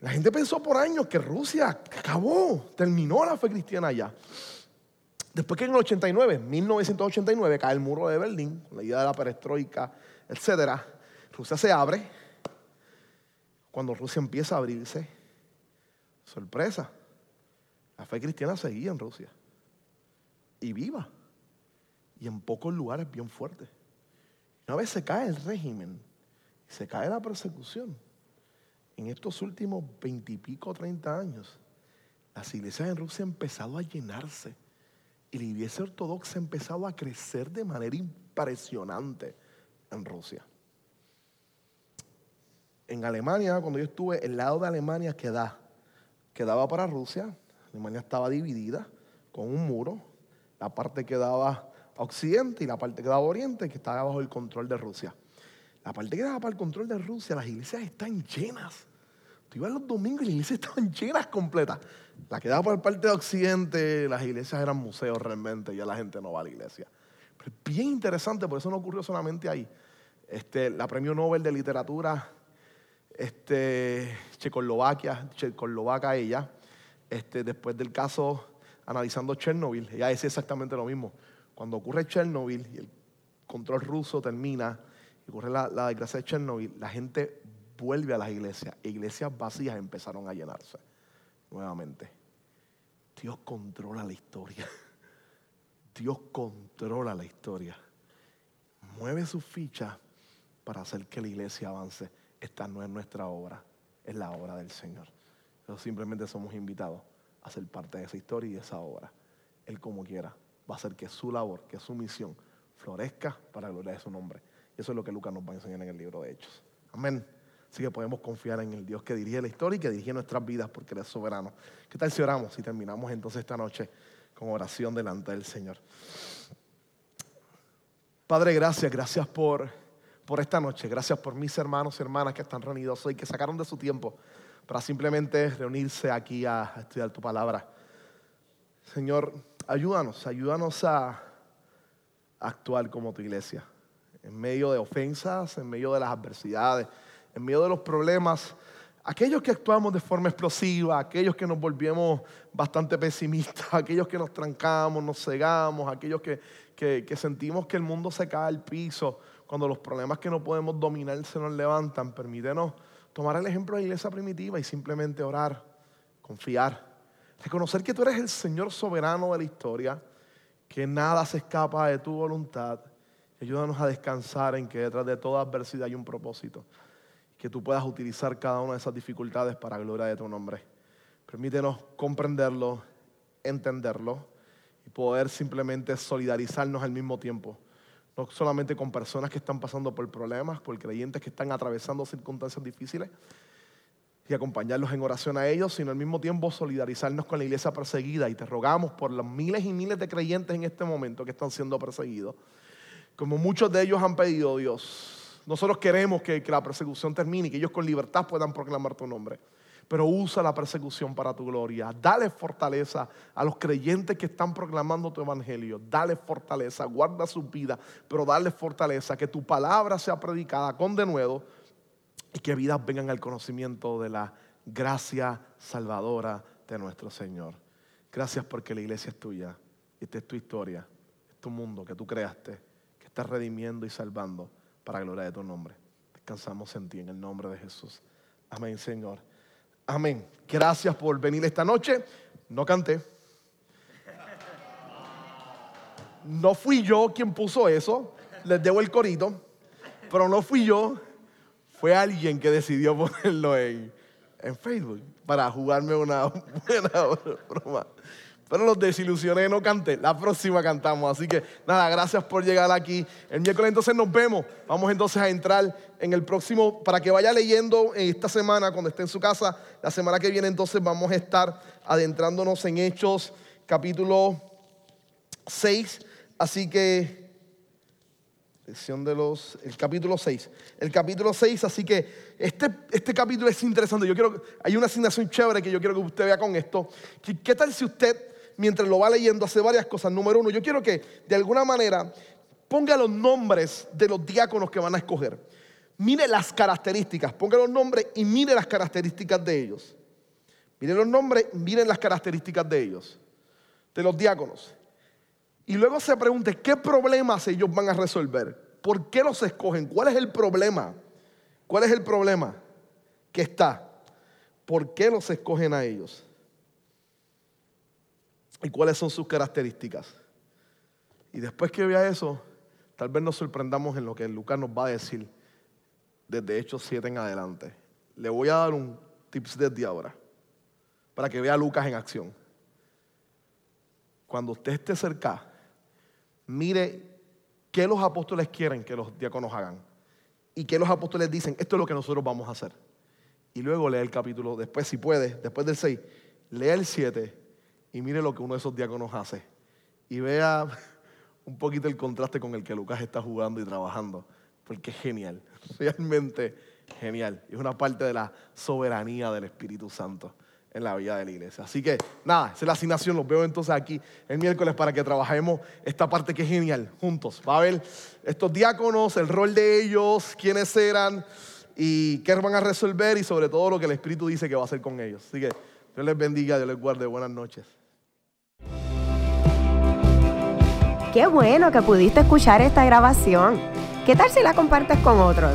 La gente pensó por años que Rusia acabó, terminó la fe cristiana ya. Después que en el 89, 1989, cae el muro de Berlín, la idea de la perestroika, etc. Rusia se abre. Cuando Rusia empieza a abrirse, sorpresa, la fe cristiana seguía en Rusia. Y viva. Y en pocos lugares bien fuertes. Una vez se cae el régimen, se cae la persecución, en estos últimos veintipico, treinta años, las iglesias en Rusia han empezado a llenarse y la iglesia ortodoxa ha empezado a crecer de manera impresionante en Rusia. En Alemania, cuando yo estuve, el lado de Alemania quedaba, quedaba para Rusia, Alemania estaba dividida con un muro, la parte que daba occidente y la parte que daba oriente, que estaba bajo el control de Rusia. La parte que daba para el control de Rusia, las iglesias están llenas. Tú ibas los domingos y las iglesias estaban llenas completas. La que daba el parte de occidente, las iglesias eran museos realmente, ya la gente no va a la iglesia. Pero es bien interesante, por eso no ocurrió solamente ahí. Este, la premio Nobel de Literatura, este, Checoslovaquia, Checoslovaca ella, este, después del caso analizando Chernobyl, ella decía exactamente lo mismo cuando ocurre Chernobyl y el control ruso termina y ocurre la, desgracia de Chernobyl, la gente vuelve a las iglesias. Iglesias vacías empezaron a llenarse nuevamente. Dios controla la historia. Dios controla la historia. Mueve su ficha para hacer que la iglesia avance. Esta no es nuestra obra, es la obra del Señor. Nosotros simplemente somos invitados a ser parte de esa historia y de esa obra. Él como quiera va a hacer que su labor, que su misión florezca para la gloria de su nombre. Y eso es lo que Lucas nos va a enseñar en el libro de Hechos. Amén. Así que podemos confiar en el Dios que dirige la historia y que dirige nuestras vidas porque Él es soberano. ¿Qué tal si oramos y terminamos entonces esta noche con oración delante del Señor? Padre, gracias, gracias por, por esta noche. Gracias por mis hermanos y hermanas que están reunidos hoy, que sacaron de su tiempo para simplemente reunirse aquí a estudiar tu palabra. Señor, ayúdanos, ayúdanos a actuar como tu iglesia, en medio de ofensas, en medio de las adversidades, en medio de los problemas. Aquellos que actuamos de forma explosiva, aquellos que nos volvemos bastante pesimistas, aquellos que nos trancamos, nos cegamos, aquellos que, que sentimos que el mundo se cae al piso, cuando los problemas que no podemos dominar se nos levantan, permítenos tomar el ejemplo de la iglesia primitiva y simplemente orar, confiar, reconocer que tú eres el Señor soberano de la historia, que nada se escapa de tu voluntad. Ayúdanos a descansar en que detrás de toda adversidad hay un propósito. Que tú puedas utilizar cada una de esas dificultades para gloria de tu nombre. Permítenos comprenderlo, entenderlo y poder simplemente solidarizarnos al mismo tiempo no solamente con personas que están pasando por problemas, por creyentes que están atravesando circunstancias difíciles y acompañarlos en oración a ellos, sino al mismo tiempo solidarizarnos con la iglesia perseguida y te rogamos por los miles y miles de creyentes en este momento que están siendo perseguidos. Como muchos de ellos han pedido Dios, nosotros queremos que, la persecución termine y que ellos con libertad puedan proclamar tu nombre pero usa la persecución para tu gloria. Dale fortaleza a los creyentes que están proclamando tu evangelio. Dale fortaleza, guarda su vida, pero dale fortaleza, que tu palabra sea predicada con denuedo y que vidas vengan al conocimiento de la gracia salvadora de nuestro Señor. Gracias porque la iglesia es tuya. Esta es tu historia, es tu mundo que tú creaste, que estás redimiendo y salvando para la gloria de tu nombre. Descansamos en ti en el nombre de Jesús. Amén, Señor. Amén. Gracias por venir esta noche. No canté. No fui yo quien puso eso. Les debo el corito. Pero no fui yo. Fue alguien que decidió ponerlo en, en Facebook para jugarme una buena broma. Pero los desilusioné, no canté. La próxima cantamos. Así que nada, gracias por llegar aquí. El miércoles entonces nos vemos. Vamos entonces a entrar en el próximo, para que vaya leyendo esta semana cuando esté en su casa. La semana que viene entonces vamos a estar adentrándonos en Hechos capítulo 6. Así que, lección de los, el capítulo 6. El capítulo 6, así que este, este capítulo es interesante. Yo quiero, hay una asignación chévere que yo quiero que usted vea con esto. ¿Qué tal si usted mientras lo va leyendo, hace varias cosas. Número uno, yo quiero que de alguna manera ponga los nombres de los diáconos que van a escoger. Mire las características, ponga los nombres y mire las características de ellos. Mire los nombres, miren las características de ellos, de los diáconos. Y luego se pregunte qué problemas ellos van a resolver. ¿Por qué los escogen? ¿Cuál es el problema? ¿Cuál es el problema que está? ¿Por qué los escogen a ellos? y cuáles son sus características. Y después que vea eso, tal vez nos sorprendamos en lo que Lucas nos va a decir desde Hechos 7 en adelante. Le voy a dar un tips desde ahora para que vea a Lucas en acción. Cuando usted esté cerca, mire qué los apóstoles quieren que los diáconos hagan y qué los apóstoles dicen, esto es lo que nosotros vamos a hacer. Y luego lee el capítulo, después si puede, después del 6, lee el 7 y mire lo que uno de esos diáconos hace. Y vea un poquito el contraste con el que Lucas está jugando y trabajando. Porque es genial, realmente genial. Es una parte de la soberanía del Espíritu Santo en la vida de la iglesia. Así que nada, esa es la asignación. Los veo entonces aquí el miércoles para que trabajemos esta parte que es genial juntos. Va a ver estos diáconos, el rol de ellos, quiénes eran y qué van a resolver y sobre todo lo que el Espíritu dice que va a hacer con ellos. Así que Dios les bendiga, Dios les guarde. Buenas noches. Qué bueno que pudiste escuchar esta grabación. ¿Qué tal si la compartes con otros?